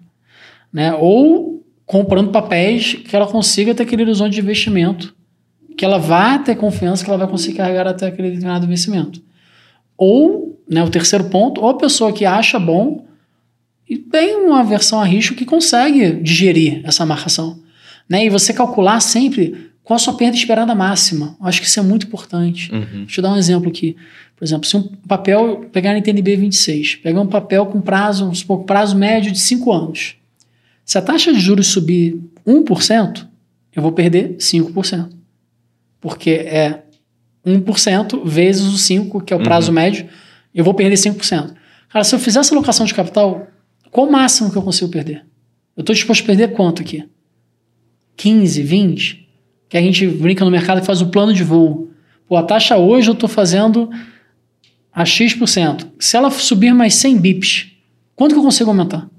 né? ou comprando papéis que ela consiga ter aquele horizonte de investimento, que ela vá ter confiança que ela vai conseguir carregar até aquele determinado investimento. Ou, né, o terceiro ponto, ou a pessoa que acha bom e tem uma versão a risco que consegue digerir essa marcação. Né? E você calcular sempre qual a sua perda esperada máxima? Acho que isso é muito importante. Uhum. Deixa eu dar um exemplo aqui. Por exemplo, se um papel, pegar na NTNB 26, pegar um papel com prazo, um prazo médio de 5 anos. Se a taxa de juros subir 1%, eu vou perder 5%. Porque é 1% vezes o 5, que é o prazo uhum. médio, eu vou perder 5%. Cara, se eu fizer essa alocação de capital, qual o máximo que eu consigo perder? Eu estou disposto a perder quanto aqui? 15, 20? Que a gente brinca no mercado e faz o plano de voo. Pô, a taxa hoje eu estou fazendo a X%. Se ela subir mais 100 bips, quanto que eu consigo aumentar?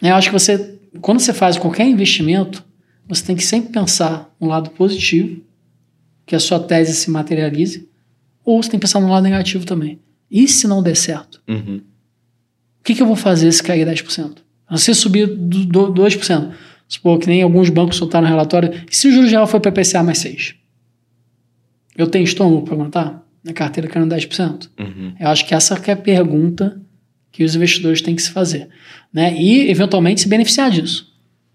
Eu acho que você, quando você faz qualquer investimento, você tem que sempre pensar no lado positivo, que a sua tese se materialize, ou você tem que pensar no lado negativo também. E se não der certo? Uhum. O que, que eu vou fazer se cair 10%? Se subir do, do 2%, Supor que nem alguns bancos soltaram relatório. E se o juro geral for para IPCA mais 6? Eu tenho estômago para aguentar? Minha carteira caindo 10%? Uhum. Eu acho que essa é a pergunta que os investidores têm que se fazer. Né? E, eventualmente, se beneficiar disso.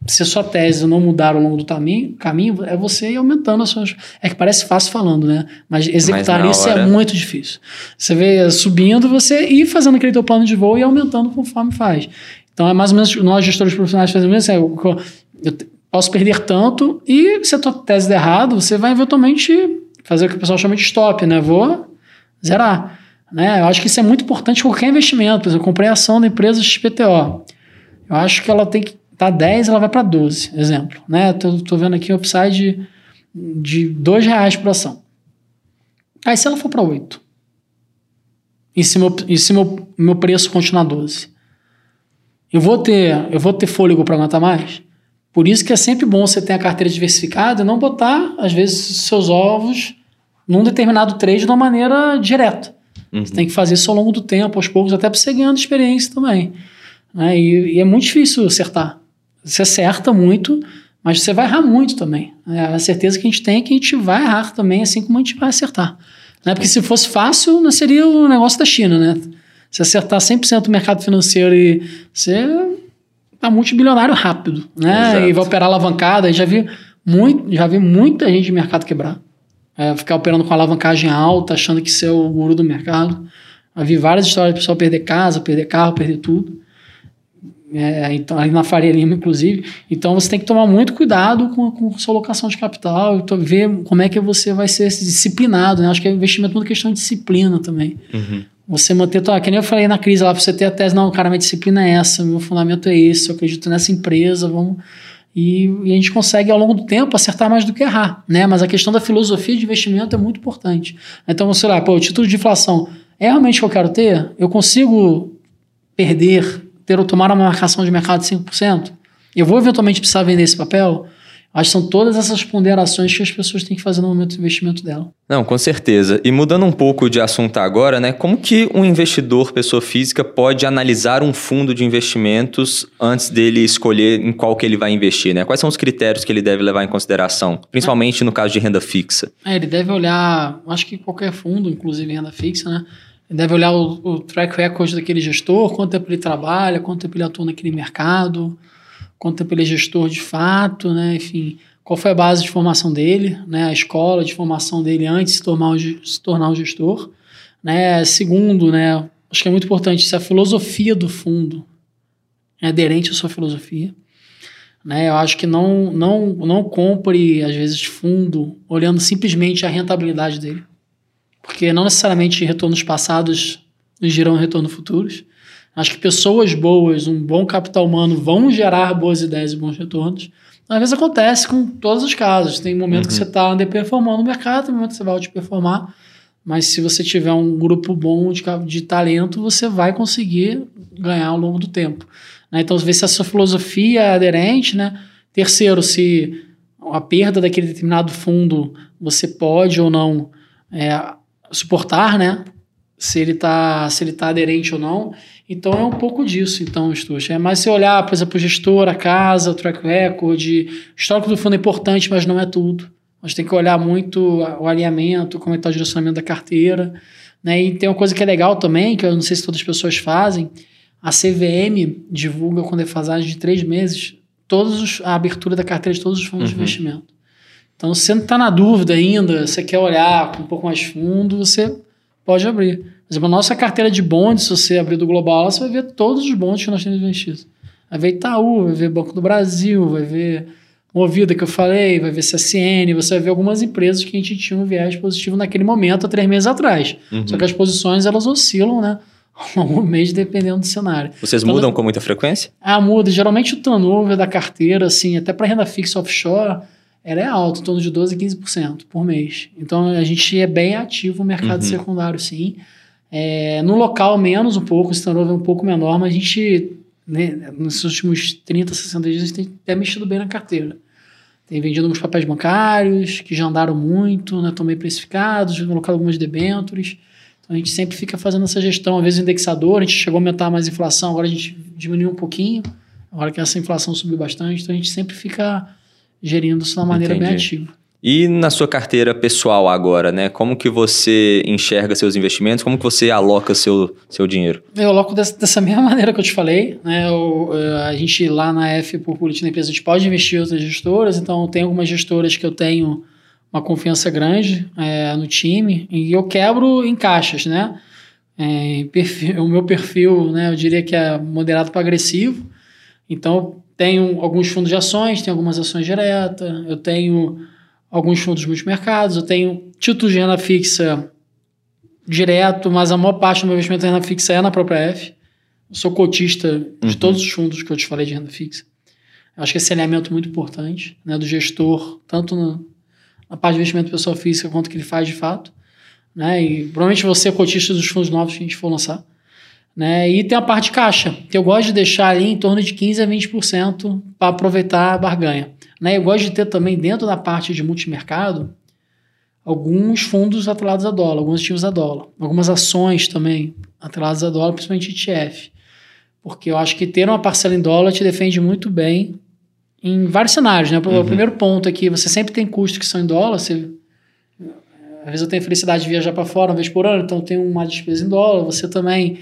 Se a sua tese não mudar ao longo do caminho, caminho é você ir aumentando as suas. É que parece fácil falando, né? Mas executar Mas isso é hora... é muito difícil. Você vê subindo, você ir fazendo aquele teu plano de voo e aumentando conforme faz. Então é mais ou menos nós, gestores profissionais, fazemos isso. É, eu posso perder tanto e se a tua tese der errado, você vai eventualmente fazer o que o pessoal chama de stop, né? Vou zerar. Né? Eu acho que isso é muito importante qualquer investimento. Por exemplo, eu comprei a ação da empresa XPTO. Eu acho que ela tem que estar tá 10, ela vai para 12, exemplo. Né? Tô, tô vendo aqui o upside de 2 reais por ação. Aí se ela for para 8? E se meu, e se meu, meu preço continuar 12? Eu vou ter, eu vou ter fôlego para aguentar mais? Por isso que é sempre bom você ter a carteira diversificada e não botar, às vezes, seus ovos num determinado trade de uma maneira direta. Uhum. Você tem que fazer isso ao longo do tempo, aos poucos, até para você ganhando experiência também. Né? E, e, é muito difícil acertar. Você acerta muito, mas você vai errar muito também. É, a certeza que a gente tem é que a gente vai errar também, assim como a gente vai acertar. Né? Porque se fosse fácil, não seria o negócio da China, né? Se acertar 100% do mercado financeiro e você tá multibilionário rápido, né? Exato. E vai operar alavancada. Já vi, muito, já vi muita gente de mercado quebrar. É, ficar operando com alavancagem alta, achando que ser é o guru do mercado. Já vi várias histórias de pessoal perder casa, perder carro, perder tudo. É, então, ali na Faria Lima, inclusive. Então, você tem que tomar muito cuidado com, com sua alocação de capital e ver como é que você vai ser disciplinado. Né? Acho que é investimento muito questão de disciplina também. Uhum. Você manter, tua, que nem eu falei na crise lá, pra você ter a tese, não, cara, minha disciplina é essa, meu fundamento é esse, eu acredito nessa empresa, vamos. E, e, a gente consegue, ao longo do tempo, acertar mais do que errar. Né? Mas a questão da filosofia de investimento é muito importante. Então, sei lá, pô, o título de inflação é realmente o que eu quero ter? Eu consigo perder ter ou tomar uma marcação de mercado de 5%? Eu vou eventualmente precisar vender esse papel? Acho que são todas essas ponderações que as pessoas têm que fazer no momento do investimento dela. Não, com certeza. E mudando um pouco de assunto agora, né? Como que um investidor, pessoa física, pode analisar um fundo de investimentos antes dele escolher em qual que ele vai investir, né? Quais são os critérios que ele deve levar em consideração, principalmente é. no caso de renda fixa? É, ele deve olhar, acho que qualquer fundo, inclusive renda fixa, né? deve olhar o, o, track record daquele gestor, quanto tempo ele trabalha, quanto tempo ele atua naquele mercado, quanto tempo ele é gestor de fato, né? Enfim, qual foi a base de formação dele, né? A escola de formação dele antes de se tornar se tornar o gestor, né? Segundo, né? Acho que é muito importante se a filosofia do fundo é aderente à sua filosofia. Né, eu acho que não, não, não compre, às vezes, fundo olhando simplesmente a rentabilidade dele porque não necessariamente retornos passados nos geram retornos futuros. Acho que pessoas boas, um bom capital humano vão gerar boas ideias e bons retornos. Às vezes acontece com todos os casos. Tem momento uhum. que você está underperformando no mercado, tem momento que você vai outperformar. Mas se você tiver um grupo bom de, de talento, você vai conseguir ganhar ao longo do tempo. Né? Então, ver se a sua filosofia é aderente. Né? Terceiro, se a perda daquele determinado fundo você pode ou não é, suportar, né? Se ele está tá aderente ou não. Então é um pouco disso, então, Stuart. É mais se olhar, por exemplo, o gestor, a casa, o track record, o histórico do fundo é importante, mas não é tudo. A gente tem que olhar muito o alinhamento, como é está o direcionamento da carteira. Né? E tem uma coisa que é legal também, que eu não sei se todas as pessoas fazem, a CVM divulga com defasagem de três meses todos os, a abertura da carteira de todos os fundos uhum. de investimento. Então, se você não está na dúvida ainda, você quer olhar com um pouco mais fundo, você pode abrir. Por exemplo, a nossa carteira de bondes, se você abrir do Global, você vai ver todos os bondes que nós temos investidos. Vai ver Itaú, vai ver Banco do Brasil, vai ver Movida, que eu falei, vai ver CSN, você vai ver algumas empresas que a gente tinha um viés positivo naquele momento, há três meses atrás. Uhum. Só que as posições, elas oscilam, né? um mês dependendo do cenário. Vocês então, mudam com muita frequência? Ah, muda. Geralmente o turnover da carteira, assim, até para renda fixa offshore, ela é alta, em torno de 12% a 15% por mês. Então a gente é bem ativo no mercado uhum. secundário, sim. É, no local, menos um pouco, esse turnover é um pouco menor, mas a gente, né, nos últimos 30, 60 dias, a gente tem até mexido bem na carteira. Tem vendido alguns papéis bancários, que já andaram muito, né, estão bem precificados, colocado algumas debêntures. Então a gente sempre fica fazendo essa gestão. Às vezes o indexador, a gente chegou a aumentar mais a inflação, agora a gente diminuiu um pouquinho, agora que essa inflação subiu bastante, então a gente sempre fica gerindo isso de uma maneira Entendi. bem ativa. E na sua carteira pessoal agora, né? Como que você enxerga seus investimentos? Como que você aloca seu, seu dinheiro? Eu aloco dessa, dessa <laughs> mesma maneira que eu te falei. Né? Eu, eh, a gente lá na F, por política da empresa, a gente pode investir em outras gestoras. Então, tem algumas gestoras que eu tenho uma confiança grande é, no time. E eu quebro em caixas, né? É, perfil, o meu perfil, né? Eu diria que é moderado para agressivo. Então, tenho alguns fundos de ações, tenho algumas ações diretas, eu tenho alguns fundos multimercados, eu tenho títulos de renda fixa direto, mas a maior parte do meu investimento em renda fixa é na própria F. Eu sou cotista de uhum. todos os fundos que eu te falei de renda fixa. Eu acho que esse alinhamento é muito importante, né, do gestor, tanto no, na parte de investimento pessoa física quanto que ele faz de fato. Né, e provavelmente você é cotista dos fundos novos que a gente for lançar. Né? E tem a parte de caixa, que eu gosto de deixar ali em torno de 15% a 20% para aproveitar a barganha. Né? Eu gosto de ter também dentro da parte de multimercado alguns fundos atrelados a dólar, alguns ativos a dólar, algumas ações também atreladas a dólar, principalmente ETF. Porque eu acho que ter uma parcela em dólar te defende muito bem em vários cenários. Né? O uhum. primeiro ponto é que você sempre tem custos que são em dólar. Você, às vezes eu tenho a felicidade de viajar para fora uma vez por ano, então tenho uma despesa em dólar. Você também.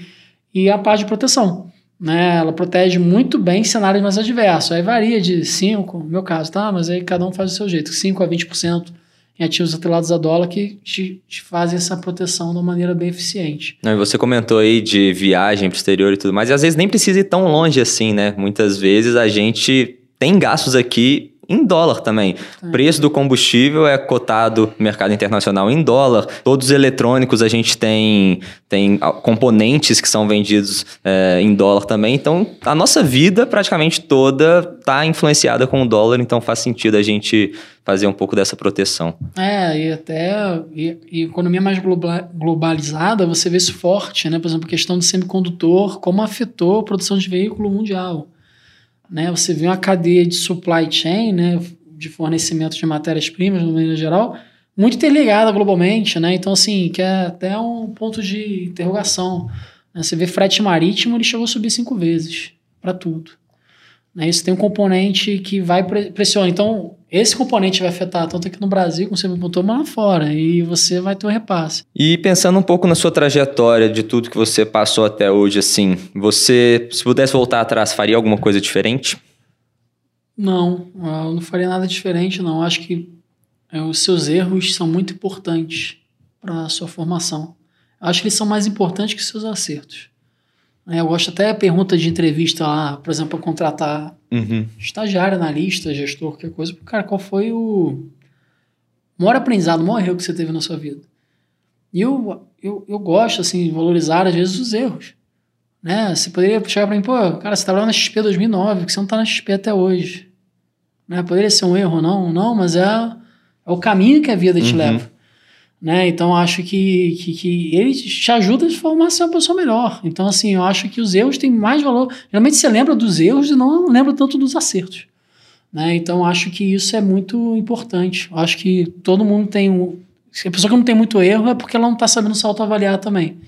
E a parte de proteção. Né? Ela protege muito bem cenários mais adversos. Aí varia de 5, no meu caso, tá? Mas aí cada um faz do seu jeito, 5 a 20% em ativos atrelados a dólar que te, te fazem essa proteção de uma maneira bem eficiente. Não, e você comentou aí de viagem para o exterior e tudo mais, e às vezes nem precisa ir tão longe assim, né? Muitas vezes a gente tem gastos aqui em dólar também. O preço do combustível é cotado no mercado internacional em dólar. Todos os eletrônicos a gente tem, tem componentes que são vendidos é, em dólar também. Então, a nossa vida praticamente toda está influenciada com o dólar, então faz sentido a gente fazer um pouco dessa proteção. É, e até e, e economia mais globalizada, você vê isso forte, né? Por exemplo, a questão do semicondutor, como afetou a produção de veículo mundial né? Você vê uma cadeia de supply chain, né? De fornecimento de matérias-primas, de maneira geral, muito interligada globalmente, né? Então, assim, que é até um ponto de interrogação. Né? Você vê frete marítimo, ele chegou a subir cinco vezes para tudo. Né? Isso tem um componente que vai pressionar. Então, esse componente vai afetar tanto aqui no Brasil como você me botou, mas lá fora. E você vai ter um repasse. E pensando um pouco na sua trajetória, de tudo que você passou até hoje, assim, você, se pudesse voltar atrás, faria alguma coisa diferente? Não, eu não faria nada diferente, não. Acho que é, os seus erros são muito importantes para a sua formação. Eu acho que eles são mais importantes que os seus acertos. É, eu gosto até a pergunta de entrevista lá, por exemplo, para contratar uhum. estagiário, analista, gestor, qualquer coisa. Cara, qual foi o maior aprendizado, o maior erro que você teve na sua vida? E eu, eu, eu gosto, assim, de valorizar, às vezes, os erros. Né? Você poderia chegar para mim, pô, cara, você trabalhou na XP 2009, que você não está na XP até hoje. Né? Poderia ser um erro, não? Não, mas é, é o caminho que a vida te uhum. leva. Né? Então, acho que, que, que, ele te ajuda a formar ser uma pessoa melhor. Então, assim, eu acho que os erros têm mais valor. Geralmente você lembra dos erros e não lembra tanto dos acertos. Né? Então, acho que isso é muito importante. Eu acho que todo mundo tem um. Se a pessoa que não tem muito erro é porque ela não está sabendo se autoavaliar também.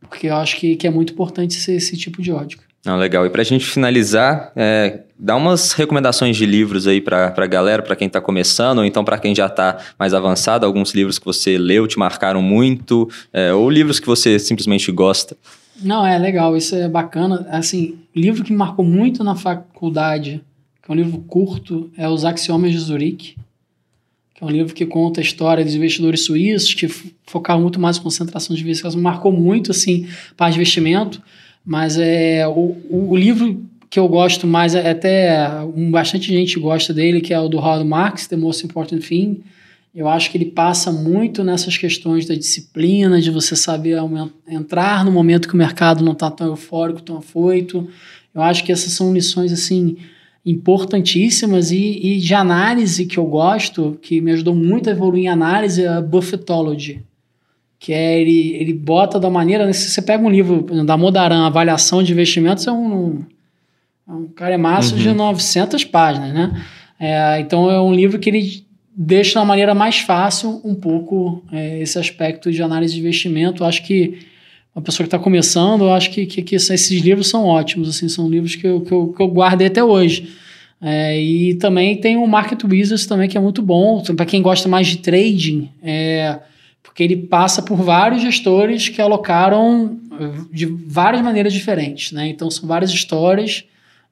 Porque eu acho que, que é muito importante ser esse tipo de ótica. Não, legal. E para a gente finalizar, é, dá umas recomendações de livros aí para a galera, para quem está começando, ou então para quem já está mais avançado, alguns livros que você leu, te marcaram muito, é, ou livros que você simplesmente gosta. Não, é legal, isso é bacana. Assim, livro que me marcou muito na faculdade, que é um livro curto, é Os Axiomas de Zurique, que é um livro que conta a história dos investidores suíços, que focaram muito mais em concentração de investimentos, me marcou muito, assim, para investimento. Mas é, o, o, livro que eu gosto mais, é até um, bastante gente gosta dele, que é o do Howard Marks, The Most Important Thing. Eu acho que ele passa muito nessas questões da disciplina, de você saber entrar no momento que o mercado não está tão eufórico, tão afoito. Eu acho que essas são lições assim importantíssimas e, e de análise que eu gosto, que me ajudou muito a evoluir em análise, é a Buffetology que é ele, ele bota da maneira. Né, se você pega um livro da Modaran, Avaliação de Investimentos, é um, é um caremaço uhum. de 900 páginas, né? É, então é um livro que ele deixa de uma maneira mais fácil um pouco é, esse aspecto de análise de investimento. Eu acho que uma pessoa que está começando, eu acho que, que, que, esses livros são ótimos, assim, são livros que eu, que eu, que eu guardei até hoje. É, e também tem o Market Wizards também, que é muito bom. Para quem gosta mais de trading, é, porque ele passa por vários gestores que alocaram eh, de várias maneiras diferentes, né? Então são várias histórias,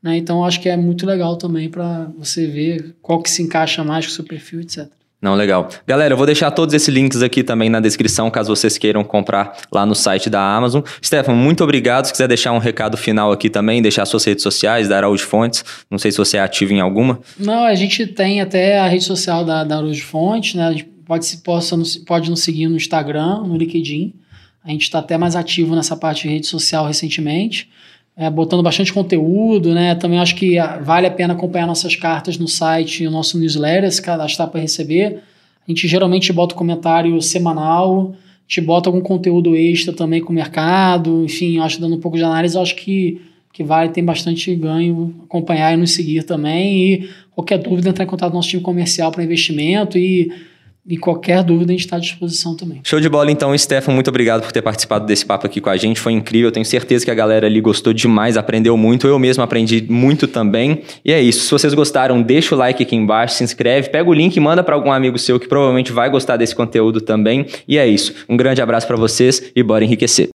né? Então acho que é muito legal também para você ver qual que se encaixa mais com o seu perfil, etc. Não, legal. Galera, eu vou deixar todos esses links aqui também na descrição, caso vocês queiram comprar lá no site da Amazon. Stefan, muito obrigado. Se quiser deixar um recado final aqui também, deixar suas redes sociais, da Araújo Fontes. Não sei se você é ativo em alguma. Não, a gente tem até a rede social da, da Araújo Fontes, né? Pode, possa, pode nos seguir no Instagram, no LinkedIn. A gente está até mais ativo nessa parte de rede social recentemente, é, botando bastante conteúdo, né? Também acho que ah, vale a pena acompanhar nossas cartas no site e o nosso newsletter, se cadastrar para receber. A gente geralmente bota comentário semanal, gente bota algum conteúdo extra também com o mercado, enfim, acho dando um pouco de análise, acho que, que vale, tem bastante ganho acompanhar e nos seguir também. E qualquer dúvida, entrar em contato com o nosso time comercial para investimento e E qualquer dúvida a gente está à disposição também. Show de bola, então, Stefan. Muito obrigado por ter participado desse papo aqui com a gente. Foi incrível. Tenho certeza que a galera ali gostou demais, aprendeu muito. Eu mesmo aprendi muito também. E é isso. Se vocês gostaram, deixa o like aqui embaixo, se inscreve, pega o link e manda para algum amigo seu que provavelmente vai gostar desse conteúdo também. E é isso. Um grande abraço para vocês e bora enriquecer.